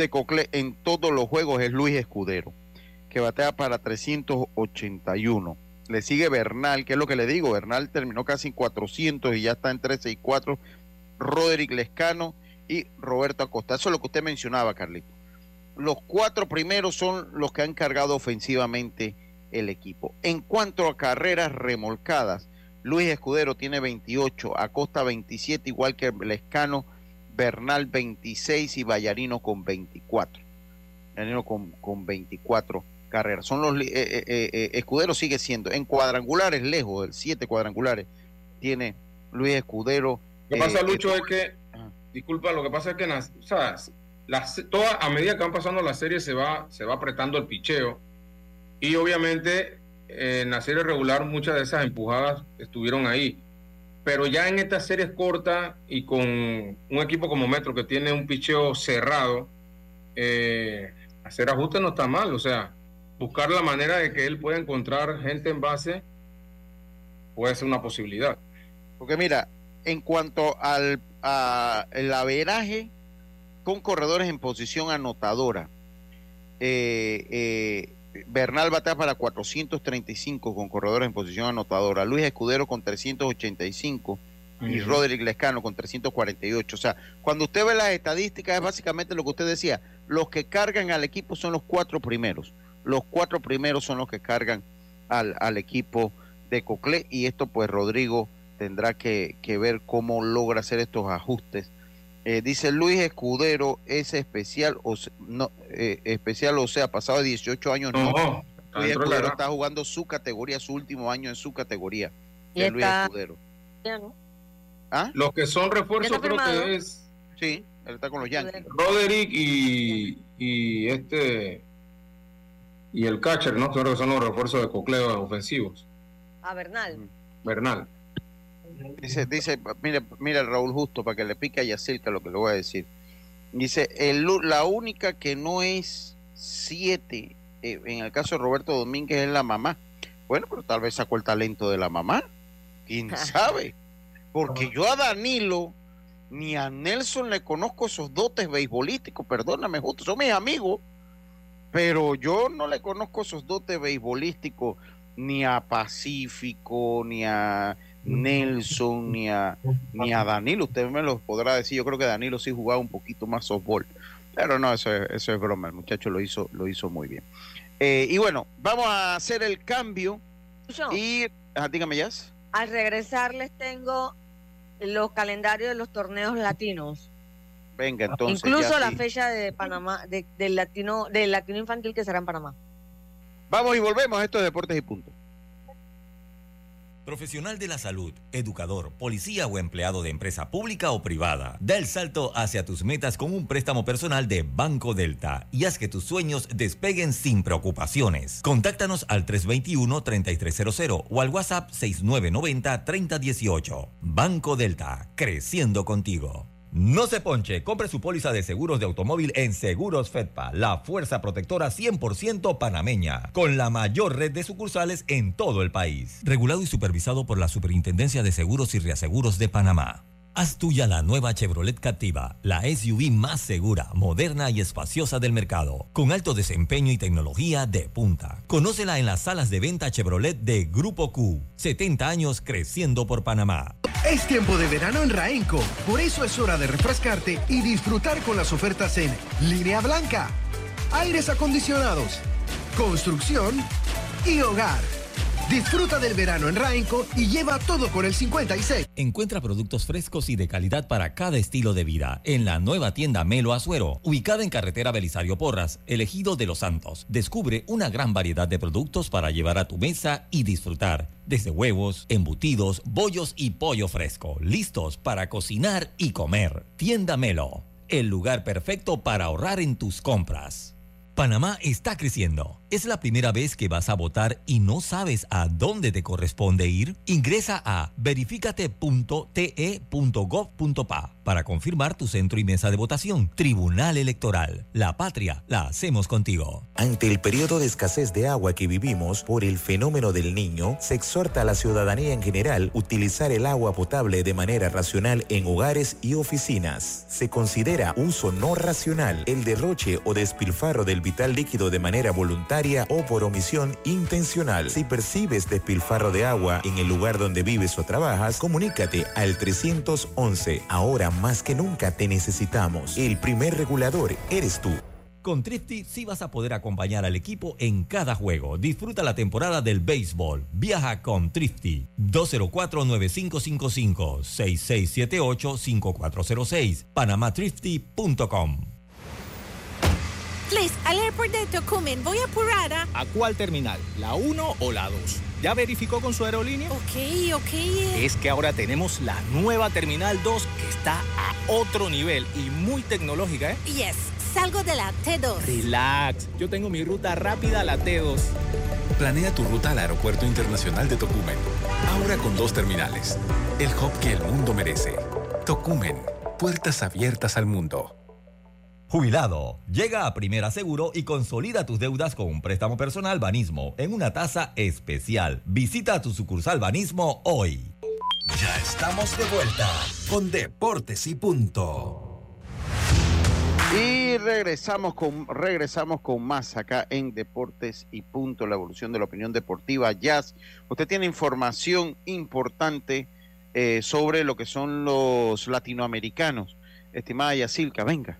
[SPEAKER 1] de Cocle en todos los juegos es Luis Escudero, que batea para 381. Le sigue Bernal, que es lo que le digo, Bernal terminó casi en 400 y ya está en 13 y 4. Roderick Lescano y Roberto Acosta. Eso es lo que usted mencionaba, Carlito. Los cuatro primeros son los que han cargado ofensivamente el equipo. En cuanto a carreras remolcadas, Luis Escudero tiene 28, Acosta 27, igual que Lescano, Bernal 26 y Vallarino con 24. Vallarino con, con 24 carreras. Son los eh, eh, eh, eh, Escudero sigue siendo en cuadrangulares lejos del 7 cuadrangulares tiene Luis Escudero.
[SPEAKER 13] Lo que pasa, Lucho, es que, disculpa, lo que pasa es que, las- o sea, las, toda, a medida que van pasando las series se va, se va apretando el picheo y obviamente en la serie regular muchas de esas empujadas estuvieron ahí. Pero ya en estas series cortas y con un equipo como Metro que tiene un picheo cerrado, eh, hacer ajustes no está mal. O sea, buscar la manera de que él pueda encontrar gente en base puede ser una posibilidad.
[SPEAKER 1] Porque mira, en cuanto al a el averaje con corredores en posición anotadora, eh, eh, Bernal batea para 435 con corredores en posición anotadora, Luis Escudero con 385 y
[SPEAKER 13] Ujú.
[SPEAKER 1] Roderick Lescano con 348. O sea, cuando usted ve las estadísticas es básicamente lo que usted decía, los que cargan al equipo son los cuatro primeros, los cuatro primeros son los que cargan al, al equipo de Coclé y esto pues Rodrigo tendrá que, que ver cómo logra hacer estos ajustes. Eh, dice Luis Escudero, es especial o se- no eh, especial o sea, pasado de 18 años no. Luis Escudero está jugando su categoría, su último año en su categoría.
[SPEAKER 11] Y
[SPEAKER 1] de Luis
[SPEAKER 11] está-
[SPEAKER 1] Escudero.
[SPEAKER 11] Ya, ¿no?
[SPEAKER 1] ¿Ah?
[SPEAKER 13] Los que son refuerzos
[SPEAKER 11] ¿Ya está
[SPEAKER 13] creo que es
[SPEAKER 1] Sí, él está con los Yankees.
[SPEAKER 13] Roderick y, y este y el catcher, ¿no? Creo que son los refuerzos de cocleo ofensivos.
[SPEAKER 11] A Bernal.
[SPEAKER 13] Bernal.
[SPEAKER 1] Dice, dice, mira, mira Raúl Justo para que le pique a Yacirca lo que le voy a decir. Dice, el, la única que no es siete, eh, en el caso de Roberto Domínguez, es la mamá. Bueno, pero tal vez sacó el talento de la mamá. ¿Quién sabe? Porque yo a Danilo ni a Nelson le conozco esos dotes beisbolísticos, perdóname, justo, son mis amigos, pero yo no le conozco esos dotes beisbolísticos ni a Pacífico, ni a Nelson, ni a, ni a Danilo. Usted me lo podrá decir. Yo creo que Danilo sí jugaba un poquito más softball. Pero no, eso es, eso es broma. El muchacho lo hizo, lo hizo muy bien. Eh, y bueno, vamos a hacer el cambio. Y, ah, dígame, ya.
[SPEAKER 11] al regresar les tengo los calendarios de los torneos latinos.
[SPEAKER 1] Venga, entonces.
[SPEAKER 11] Incluso la
[SPEAKER 1] sí.
[SPEAKER 11] fecha de Panamá, de- del latino, del latino infantil que será en Panamá.
[SPEAKER 1] Vamos y volvemos a estos deportes y punto.
[SPEAKER 2] Profesional de la salud, educador, policía o empleado de empresa pública o privada. Da el salto hacia tus metas con un préstamo personal de Banco Delta y haz que tus sueños despeguen sin preocupaciones. Contáctanos al 321-3300 o al WhatsApp 6990-3018. Banco Delta, creciendo contigo. No se ponche, compre su póliza de seguros de automóvil en Seguros Fedpa, la fuerza protectora 100% panameña, con la mayor red de sucursales en todo el país. Regulado y supervisado por la Superintendencia de Seguros y Reaseguros de Panamá. Haz tuya la nueva Chevrolet Captiva, la SUV más segura, moderna y espaciosa del mercado, con alto desempeño y tecnología de punta. Conócela en las salas de venta Chevrolet de Grupo Q. 70 años creciendo por Panamá.
[SPEAKER 7] Es tiempo de verano en Raenco, por eso es hora de refrescarte y disfrutar con las ofertas en línea blanca, aires acondicionados, construcción y hogar. Disfruta del verano en Raenco y lleva todo con el 56.
[SPEAKER 2] Encuentra productos frescos y de calidad para cada estilo de vida en la nueva tienda Melo Azuero, ubicada en carretera Belisario Porras, elegido de Los Santos. Descubre una gran variedad de productos para llevar a tu mesa y disfrutar, desde huevos, embutidos, bollos y pollo fresco, listos para cocinar y comer. Tienda Melo, el lugar perfecto para ahorrar en tus compras. Panamá está creciendo. ¿Es la primera vez que vas a votar y no sabes a dónde te corresponde ir? Ingresa a verificate.te.gov.pa para confirmar tu centro y mesa de votación. Tribunal Electoral. La patria la hacemos contigo.
[SPEAKER 17] Ante el periodo de escasez de agua que vivimos por el fenómeno del niño, se exhorta a la ciudadanía en general utilizar el agua potable de manera racional en hogares y oficinas. Se considera uso no racional el derroche o despilfarro del vital líquido de manera voluntaria o por omisión intencional. Si percibes despilfarro de agua en el lugar donde vives o trabajas, comunícate al 311. Ahora más que nunca te necesitamos. El primer regulador eres tú.
[SPEAKER 2] Con Trifty sí vas a poder acompañar al equipo en cada juego. Disfruta la temporada del béisbol. Viaja con Trifty. 204-9555-6678-5406. panamatrifty.com.
[SPEAKER 22] Please, al airport de Tocumen, voy apurada.
[SPEAKER 23] ¿A cuál terminal? ¿La 1 o la 2? ¿Ya verificó con su aerolínea?
[SPEAKER 22] Ok, ok. eh.
[SPEAKER 23] Es que ahora tenemos la nueva Terminal 2 que está a otro nivel y muy tecnológica, ¿eh?
[SPEAKER 22] Yes, salgo de la T2.
[SPEAKER 23] Relax, yo tengo mi ruta rápida a la T2.
[SPEAKER 3] Planea tu ruta al Aeropuerto Internacional de Tocumen. Ahora con dos terminales. El hub que el mundo merece. Tocumen. Puertas abiertas al mundo.
[SPEAKER 2] Jubilado, llega a Primera Seguro y consolida tus deudas con un préstamo personal Banismo en una tasa especial. Visita tu sucursal Banismo hoy.
[SPEAKER 12] Ya estamos de vuelta con Deportes y Punto.
[SPEAKER 1] Y regresamos con, regresamos con más acá en Deportes y Punto, la evolución de la opinión deportiva. Jazz, usted tiene información importante eh, sobre lo que son los latinoamericanos. Estimada Yacilca, venga.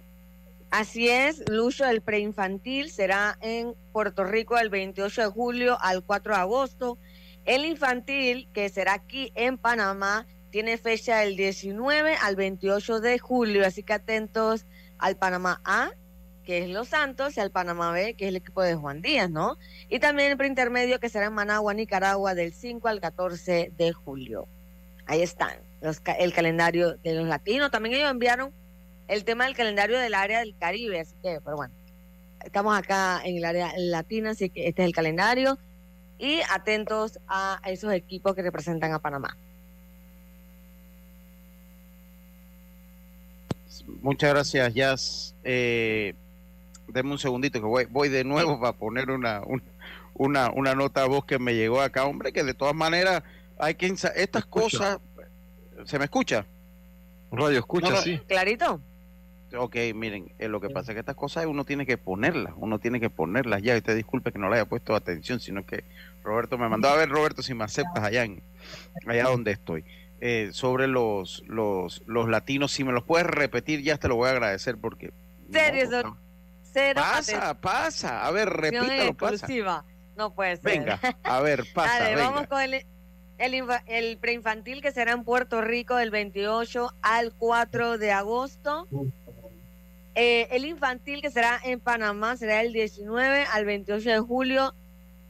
[SPEAKER 11] Así es, Lucho, el preinfantil será en Puerto Rico del 28 de julio al 4 de agosto. El infantil, que será aquí en Panamá, tiene fecha del 19 al 28 de julio, así que atentos al Panamá A, que es Los Santos, y al Panamá B, que es el equipo de Juan Díaz, ¿no? Y también el preintermedio, que será en Managua, Nicaragua, del 5 al 14 de julio. Ahí están, los el calendario de los latinos. También ellos enviaron el tema del calendario del área del Caribe, así que, pero bueno, estamos acá en el área latina, así que este es el calendario y atentos a esos equipos que representan a Panamá.
[SPEAKER 1] Muchas gracias, Jazz. Eh, deme un segundito que voy, voy de nuevo para poner una, un- una, una nota a voz que me llegó acá, hombre, que de todas maneras hay que estas cosas. ¿Se me escucha?
[SPEAKER 14] Radio escucha,
[SPEAKER 1] No, no.
[SPEAKER 14] sí.
[SPEAKER 11] ¿Clarito?
[SPEAKER 1] Ok, miren, eh, lo que pasa es que estas cosas uno tiene que ponerlas, uno tiene que ponerlas ya. Usted disculpe que no le haya puesto atención, sino que Roberto me mandó a ver, Roberto, si me aceptas allá, en, allá donde estoy. Eh, sobre los, los, los latinos, si me los puedes repetir, ya te lo voy a agradecer porque...
[SPEAKER 11] Serio, cero
[SPEAKER 1] Pasa, pasa. A ver, repítalo, pasa.
[SPEAKER 11] No puede ser.
[SPEAKER 1] Venga, a ver, pasa,
[SPEAKER 11] Dale,
[SPEAKER 1] venga.
[SPEAKER 11] vamos con el, el, el preinfantil que será en Puerto Rico del 28 al 4 de agosto. Eh, el infantil que será en Panamá será el 19 al 28 de julio.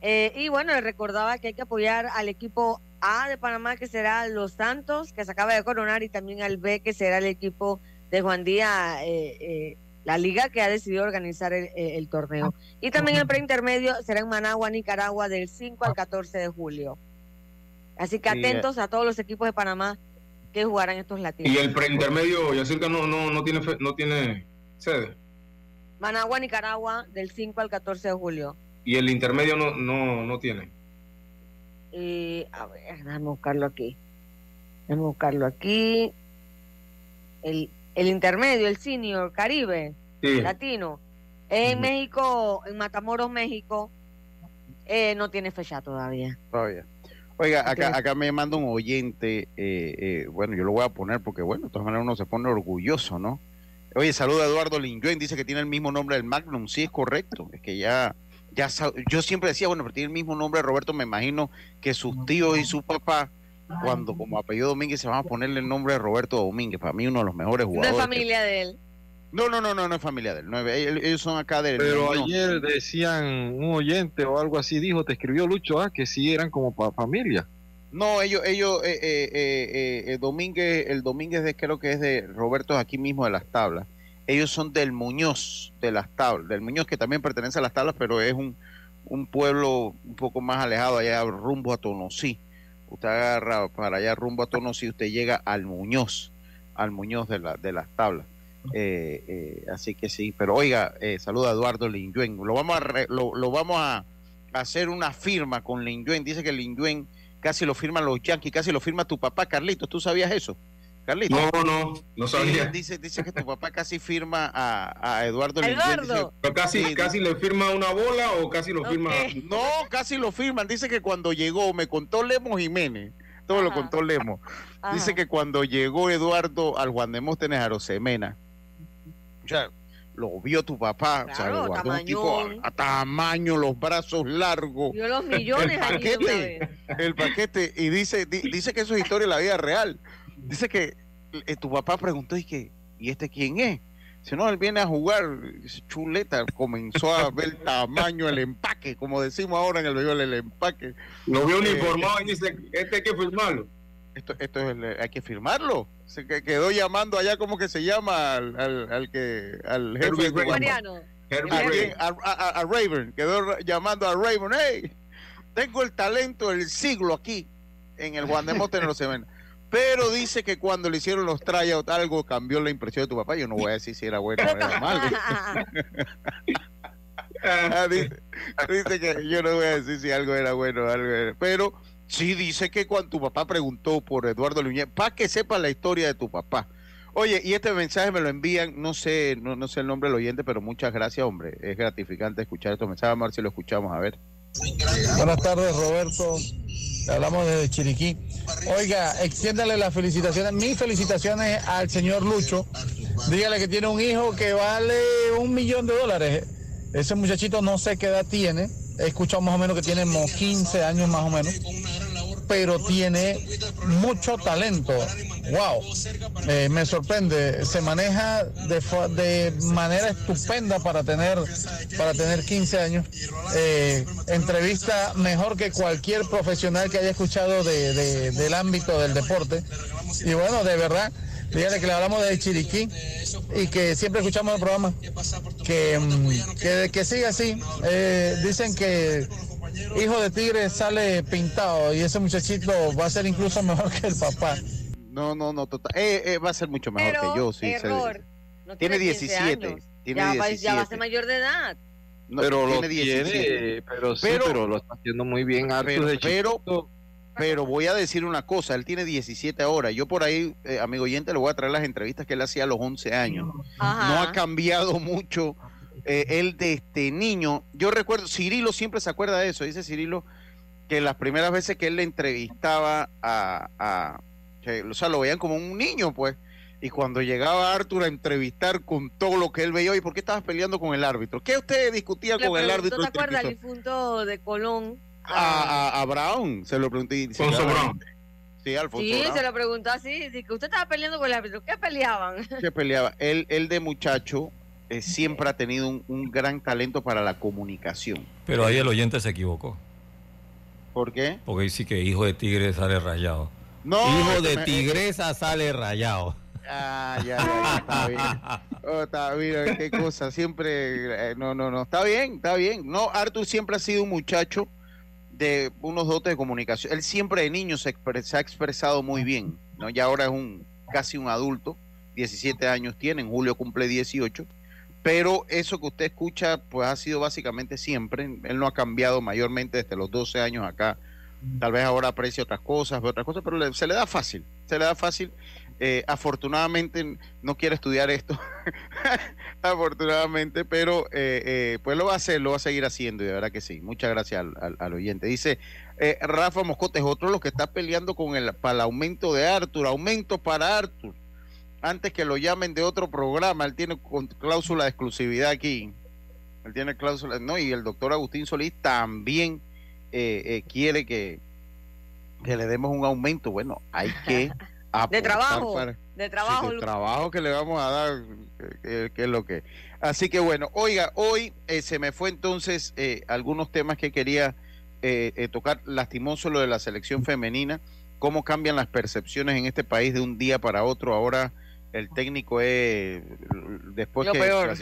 [SPEAKER 11] Eh, y bueno, le recordaba que hay que apoyar al equipo A de Panamá, que será Los Santos, que se acaba de coronar, y también al B, que será el equipo de Juan Díaz, eh, eh, la liga que ha decidido organizar el, el torneo. Y también el preintermedio será en Managua, Nicaragua, del 5 al 14 de julio. Así que atentos a todos los equipos de Panamá que jugarán estos latinos.
[SPEAKER 13] Y el preintermedio, Yacirca, no, no, no, tiene, fe- no tiene sede.
[SPEAKER 11] Managua, Nicaragua, del 5 al 14 de julio.
[SPEAKER 13] Y el intermedio no, no, no tiene.
[SPEAKER 11] Y, a ver, déjame buscarlo aquí. Déjame buscarlo aquí. El, el intermedio, el senior, Caribe,
[SPEAKER 13] Sí.
[SPEAKER 11] latino. En México, en Matamoros, México, eh, no tiene fecha todavía.
[SPEAKER 1] Todavía. Oiga, acá, acá me manda un oyente, eh, eh, bueno, yo lo voy a poner porque, bueno, de todas maneras uno se pone orgulloso, ¿no? Oye, saluda a Eduardo Linjuen, dice que tiene el mismo nombre del Magnum, sí es correcto, es que ya, ya yo siempre decía, bueno, pero tiene el mismo nombre de Roberto, me imagino que sus tíos y su papá, cuando como apellido Domínguez se van a ponerle el nombre de Roberto Domínguez, para mí uno de los mejores
[SPEAKER 11] No
[SPEAKER 1] jugadores.
[SPEAKER 11] es
[SPEAKER 1] que-
[SPEAKER 11] familia de él.
[SPEAKER 1] No, no, no, no, no es familia de él, no es- ellos son acá de...
[SPEAKER 14] Pero
[SPEAKER 1] no,
[SPEAKER 14] ayer decían, un oyente o algo así dijo, te escribió Lucho, ah, que sí eran como pa- familia.
[SPEAKER 1] No, ellos, ellos, eh, eh, eh, eh, Domínguez, el Domínguez de, creo que es de Roberto aquí mismo de las tablas. Ellos son del Muñoz de las tablas, del Muñoz que también pertenece a las tablas, pero es un, un pueblo un poco más alejado allá rumbo a Tonosí. Usted agarra para allá rumbo a Tonosí, usted llega al Muñoz, al Muñoz de, la, de las tablas. Eh, eh, así que sí, pero oiga, saluda a Eduardo Linyuen. Lo vamos a re- lo, lo vamos a hacer una firma con Linyuen. Dice que Linyuen casi lo firman los Yankees, casi lo firma tu papá, Carlitos. ¿Tú sabías eso? Carlitos.
[SPEAKER 13] No, no, no sabía.
[SPEAKER 1] Sí, dice, dice que tu papá casi firma a, a Eduardo.
[SPEAKER 11] Eduardo.
[SPEAKER 1] Dice-
[SPEAKER 13] Pero casi,
[SPEAKER 1] Sí,
[SPEAKER 13] casi le firma una bola o casi lo firma.
[SPEAKER 1] no, casi lo firman. Dice que cuando llegó, me contó Lemos Jiménez, todo lo contó Lemos. Dice que cuando llegó Eduardo al Juan de Móstenes a Rosemena, o sea, lo vio tu papá, o sea, Eduardo, un tipo a, tamaño, los brazos largos.
[SPEAKER 11] Vio los millones
[SPEAKER 1] el paquete, el paquete, y dice, di- dice que eso es historia de la vida real. Dice que eh, tu papá preguntó y que, ¿y este quién es? Si no, él viene a jugar, dice, chuleta, comenzó a ver el tamaño, el empaque, como decimos ahora en el béisbol, el empaque.
[SPEAKER 13] Lo vio
[SPEAKER 1] Eh,
[SPEAKER 13] uniformado y dice, este hay que firmarlo.
[SPEAKER 1] esto, esto es el- hay que firmarlo. Se que- quedó llamando allá como que se llama al, al, al que al jefe.
[SPEAKER 11] Mariano.
[SPEAKER 1] ¿A? A- Raven, quedó llamando a Raven, hey, tengo el talento del siglo aquí en el Juan de Mote en los eventos. Pero dice que cuando le hicieron los tryouts algo cambió la impresión de tu papá. Yo no voy a decir si era bueno o era malo. Ah, dice, dice que yo no voy a decir si algo era bueno o algo era. Pero sí dice que cuando tu papá preguntó por Eduardo Luñez, para que sepa la historia de tu papá. Oye, y este mensaje me lo envían, no sé, no, no sé el nombre del oyente, pero muchas gracias, hombre. Es gratificante escuchar estos mensajes. Vamos a ver si lo escuchamos, a ver.
[SPEAKER 24] Buenas tardes, Roberto. Hablamos desde Chiriquí. Oiga, extiéndale las felicitaciones, mis felicitaciones al señor Lucho. Dígale que tiene un hijo que vale un millón de dólares. Ese muchachito no sé qué edad tiene. He escuchado más o menos que tiene como 15 años más o menos. Pero tiene mucho talento. Wow. Eh, me sorprende. Se maneja de, de manera estupenda para tener, para tener 15 años. Eh, entrevista mejor que cualquier profesional que haya escuchado de- de- del ámbito del deporte. Y bueno, de verdad, dígale que le hablamos de Chiriquí y que siempre escuchamos el programa. Que, mm, que, que siga así. Eh, dicen que hijo de tigre sale pintado y ese muchachito va a ser incluso mejor que el papá.
[SPEAKER 1] No, no, no, total. Eh, eh, va a ser mucho mejor
[SPEAKER 11] Pero,
[SPEAKER 1] que yo, sí. se-
[SPEAKER 11] error. No
[SPEAKER 1] tiene
[SPEAKER 11] tiene 15
[SPEAKER 1] 17.
[SPEAKER 11] años.
[SPEAKER 1] Tiene
[SPEAKER 11] ya, va,
[SPEAKER 1] 17.
[SPEAKER 11] ya va a ser mayor de edad.
[SPEAKER 1] No,
[SPEAKER 14] pero lo
[SPEAKER 1] tiene
[SPEAKER 14] tiene,
[SPEAKER 1] 17.
[SPEAKER 14] pero sí,
[SPEAKER 1] Pero-
[SPEAKER 14] pero, lo está haciendo muy bien Arthur
[SPEAKER 1] pero,
[SPEAKER 14] de
[SPEAKER 1] pero,
[SPEAKER 14] chiquito.
[SPEAKER 1] Pero voy a decir una cosa, él tiene 17 ahora. Yo por ahí, eh, amigo oyente, le voy a traer las entrevistas que él hacía a los 11 años.
[SPEAKER 11] Ajá.
[SPEAKER 1] No ha cambiado mucho eh, él de este niño. Yo recuerdo, Cirilo siempre se acuerda de eso, dice Cirilo, que las primeras veces que él le entrevistaba a, o sea, lo veían como un niño, pues. Y cuando llegaba Arthur a entrevistar con todo lo que él veía, ¿y por qué estabas peleando con el árbitro? ¿Qué ustedes discutían
[SPEAKER 11] Le
[SPEAKER 1] con el árbitro?
[SPEAKER 11] ¿Te acuerdas el difunto de Colón?
[SPEAKER 1] A, a, a Brown, se lo pregunté.
[SPEAKER 13] Alfonso
[SPEAKER 1] "Ah,
[SPEAKER 13] Brown.
[SPEAKER 1] Sí, Alfonso
[SPEAKER 11] Sí,
[SPEAKER 1] Brown.
[SPEAKER 11] se lo preguntó así. Dice que usted estaba peleando con el árbitro. ¿Qué peleaban?
[SPEAKER 1] que peleaba. Él, él de muchacho eh, siempre ha tenido un, un gran talento para la comunicación.
[SPEAKER 2] Pero ahí el oyente se equivocó.
[SPEAKER 1] ¿Por qué?
[SPEAKER 2] Porque dice que hijo de tigre sale rayado.
[SPEAKER 1] No,
[SPEAKER 2] hijo de
[SPEAKER 1] me-
[SPEAKER 2] tigresa sale rayado.
[SPEAKER 1] Ah, ya, ya, está bien. Oh, está bien, qué cosa, siempre, eh, no, no, no, está bien, está bien. No, Arthur siempre ha sido un muchacho de unos dotes de comunicación. Él siempre de niño se, se ha expresado muy bien, ¿no? Ya ahora es un casi un adulto, 17 años tiene, en julio cumple 18, pero eso que usted escucha, pues ha sido básicamente siempre. Él no ha cambiado mayormente desde los 12 años acá. Tal vez ahora aprecia otras cosas, otras cosas, pero se le da fácil, se le da fácil. Eh, afortunadamente no quiere estudiar esto, afortunadamente, pero eh, eh, pues lo va a hacer, lo va a seguir haciendo y de verdad que sí. Muchas gracias al, al- oyente. Dice eh, Rafa Moscote, es otro los que está peleando con el, para el aumento de Arthur, aumento para Arthur. Antes que lo llamen de otro programa, él tiene cláusula de exclusividad aquí. Él tiene cláusula, no, y el doctor Agustín Solís también eh, quiere que, que le demos un aumento. Bueno, hay que
[SPEAKER 11] De trabajo,
[SPEAKER 1] para-
[SPEAKER 11] de trabajo.
[SPEAKER 1] Sí, de trabajo que le vamos a dar, que, que es lo que. Así que bueno, oiga, hoy eh, se me fue entonces eh, algunos temas que quería eh, eh, tocar. Lastimoso lo de la selección femenina, cómo cambian las percepciones en este país de un día para otro. Ahora el técnico es después
[SPEAKER 11] Lo
[SPEAKER 1] que
[SPEAKER 11] peor.
[SPEAKER 1] lo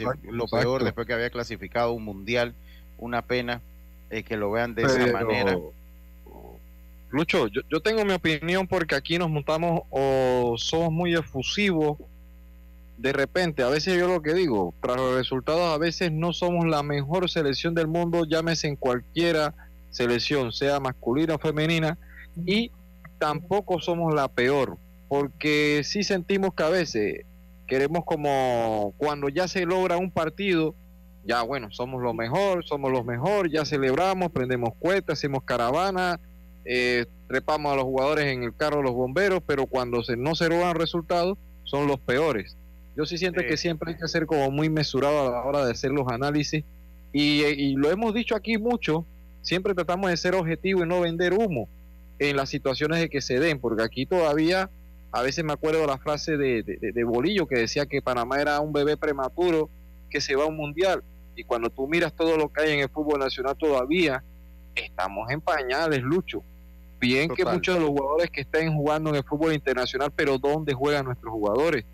[SPEAKER 14] Exacto.
[SPEAKER 1] peor, después que había clasificado un mundial, una pena eh, que lo vean de esa manera.
[SPEAKER 14] Lucho, yo, tengo mi opinión porque aquí nos montamos o somos muy efusivos. De repente, a veces yo lo que digo, tras los resultados, a veces no somos la mejor selección del mundo, llámese en cualquiera selección, sea masculina o femenina, y tampoco somos la peor, porque sí sentimos que a veces queremos como cuando ya se logra un partido, ya bueno, somos lo mejor, somos los mejor, ya celebramos, prendemos cuentas, hacemos caravana, eh, trepamos a los jugadores en el carro de los bomberos, pero cuando se, no se logran resultados, son los peores. Yo sí siento que siempre hay que ser como muy mesurado a la hora de hacer los análisis y, y lo hemos dicho aquí mucho, siempre tratamos de ser objetivo y no vender humo en las situaciones de que se den, porque aquí todavía, a veces me acuerdo la frase de, de- de- de Bolillo que decía que Panamá era un bebé prematuro que se va a un mundial, y cuando tú miras todo lo que hay en el fútbol nacional todavía, estamos en pañales, Lucho. Bien que muchos de los jugadores que estén jugando en el fútbol internacional, pero ¿dónde juegan nuestros jugadores?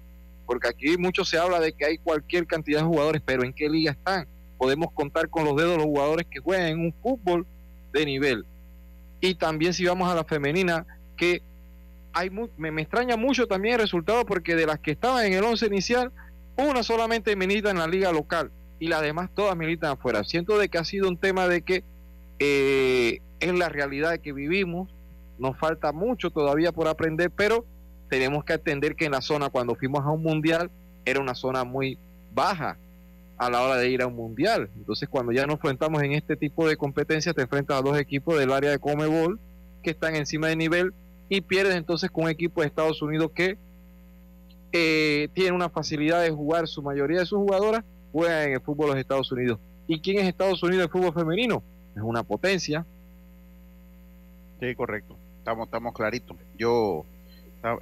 [SPEAKER 14] Porque aquí mucho se habla de que hay cualquier cantidad de jugadores, pero ¿en qué liga están? Podemos contar con los dedos los jugadores que juegan en un fútbol de nivel. Y también si vamos a la femenina, que hay mu- me, me extraña mucho también el resultado porque de las que estaban en el 11 inicial, una solamente milita en la liga local y las demás todas militan afuera. Siento de que ha sido un tema de que eh, es la realidad que vivimos, nos falta mucho todavía por aprender, pero tenemos que atender que en la zona cuando fuimos a un mundial era una zona muy baja a la hora de ir a un mundial. Entonces cuando ya nos enfrentamos en este tipo de competencias, te enfrentas a dos equipos del área de Comebol que están encima de nivel y pierdes entonces con un equipo de Estados Unidos que eh, tiene una facilidad de jugar, su mayoría de sus jugadoras juegan en el fútbol de los Estados Unidos. ¿Y quién es Estados Unidos en fútbol femenino? Es una potencia.
[SPEAKER 1] Sí, correcto. Estamos, estamos claritos. Yo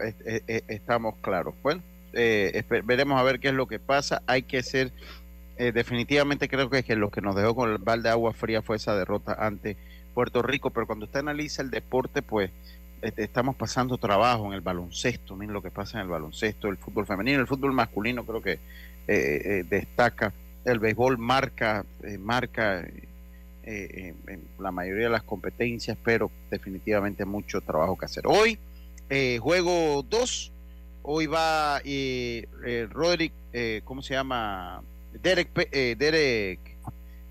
[SPEAKER 1] eh, eh, eh, estamos claros. Bueno, eh, veremos a ver qué es lo que pasa. Hay que ser, eh, definitivamente creo que, que lo que nos dejó con el balde de agua fría fue esa derrota ante Puerto Rico. Pero cuando usted analiza el deporte, pues este, estamos pasando trabajo en el baloncesto. Miren lo que pasa en el baloncesto, el fútbol femenino, el fútbol masculino creo que eh, eh, destaca. El béisbol marca, eh, marca. Eh, en la mayoría de las competencias, pero definitivamente mucho trabajo que hacer. Hoy, eh, juego 2, hoy va eh, eh, Roderick, eh, ¿cómo se llama? Derek, eh, Derek,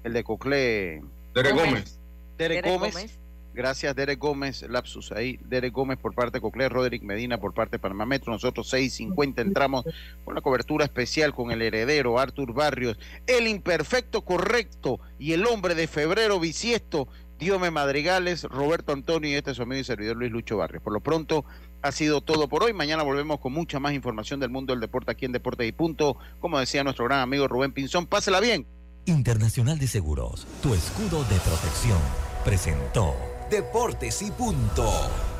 [SPEAKER 1] el de Cocle.
[SPEAKER 13] Derek Gómez.
[SPEAKER 1] Derek,
[SPEAKER 11] Derek
[SPEAKER 1] Gómez.
[SPEAKER 11] Gómez.
[SPEAKER 1] Gracias, Derek Gómez, lapsus ahí. Derek Gómez por parte de Cocle, Roderick Medina por parte de Panamá Metro. Nosotros 6.50 entramos con la cobertura especial con el heredero Artur Barrios, el imperfecto correcto y el hombre de febrero bisiesto, Diome Madrigales, Roberto Antonio y este es su amigo y servidor Luis Lucho Barrios. Por lo pronto ha sido todo por hoy. Mañana volvemos con mucha más información del mundo del deporte aquí en Deportes y Punto. Como decía nuestro gran amigo Rubén Pinzón, pásela bien.
[SPEAKER 2] Internacional de Seguros, tu escudo de protección, presentó
[SPEAKER 12] Deportes y punto.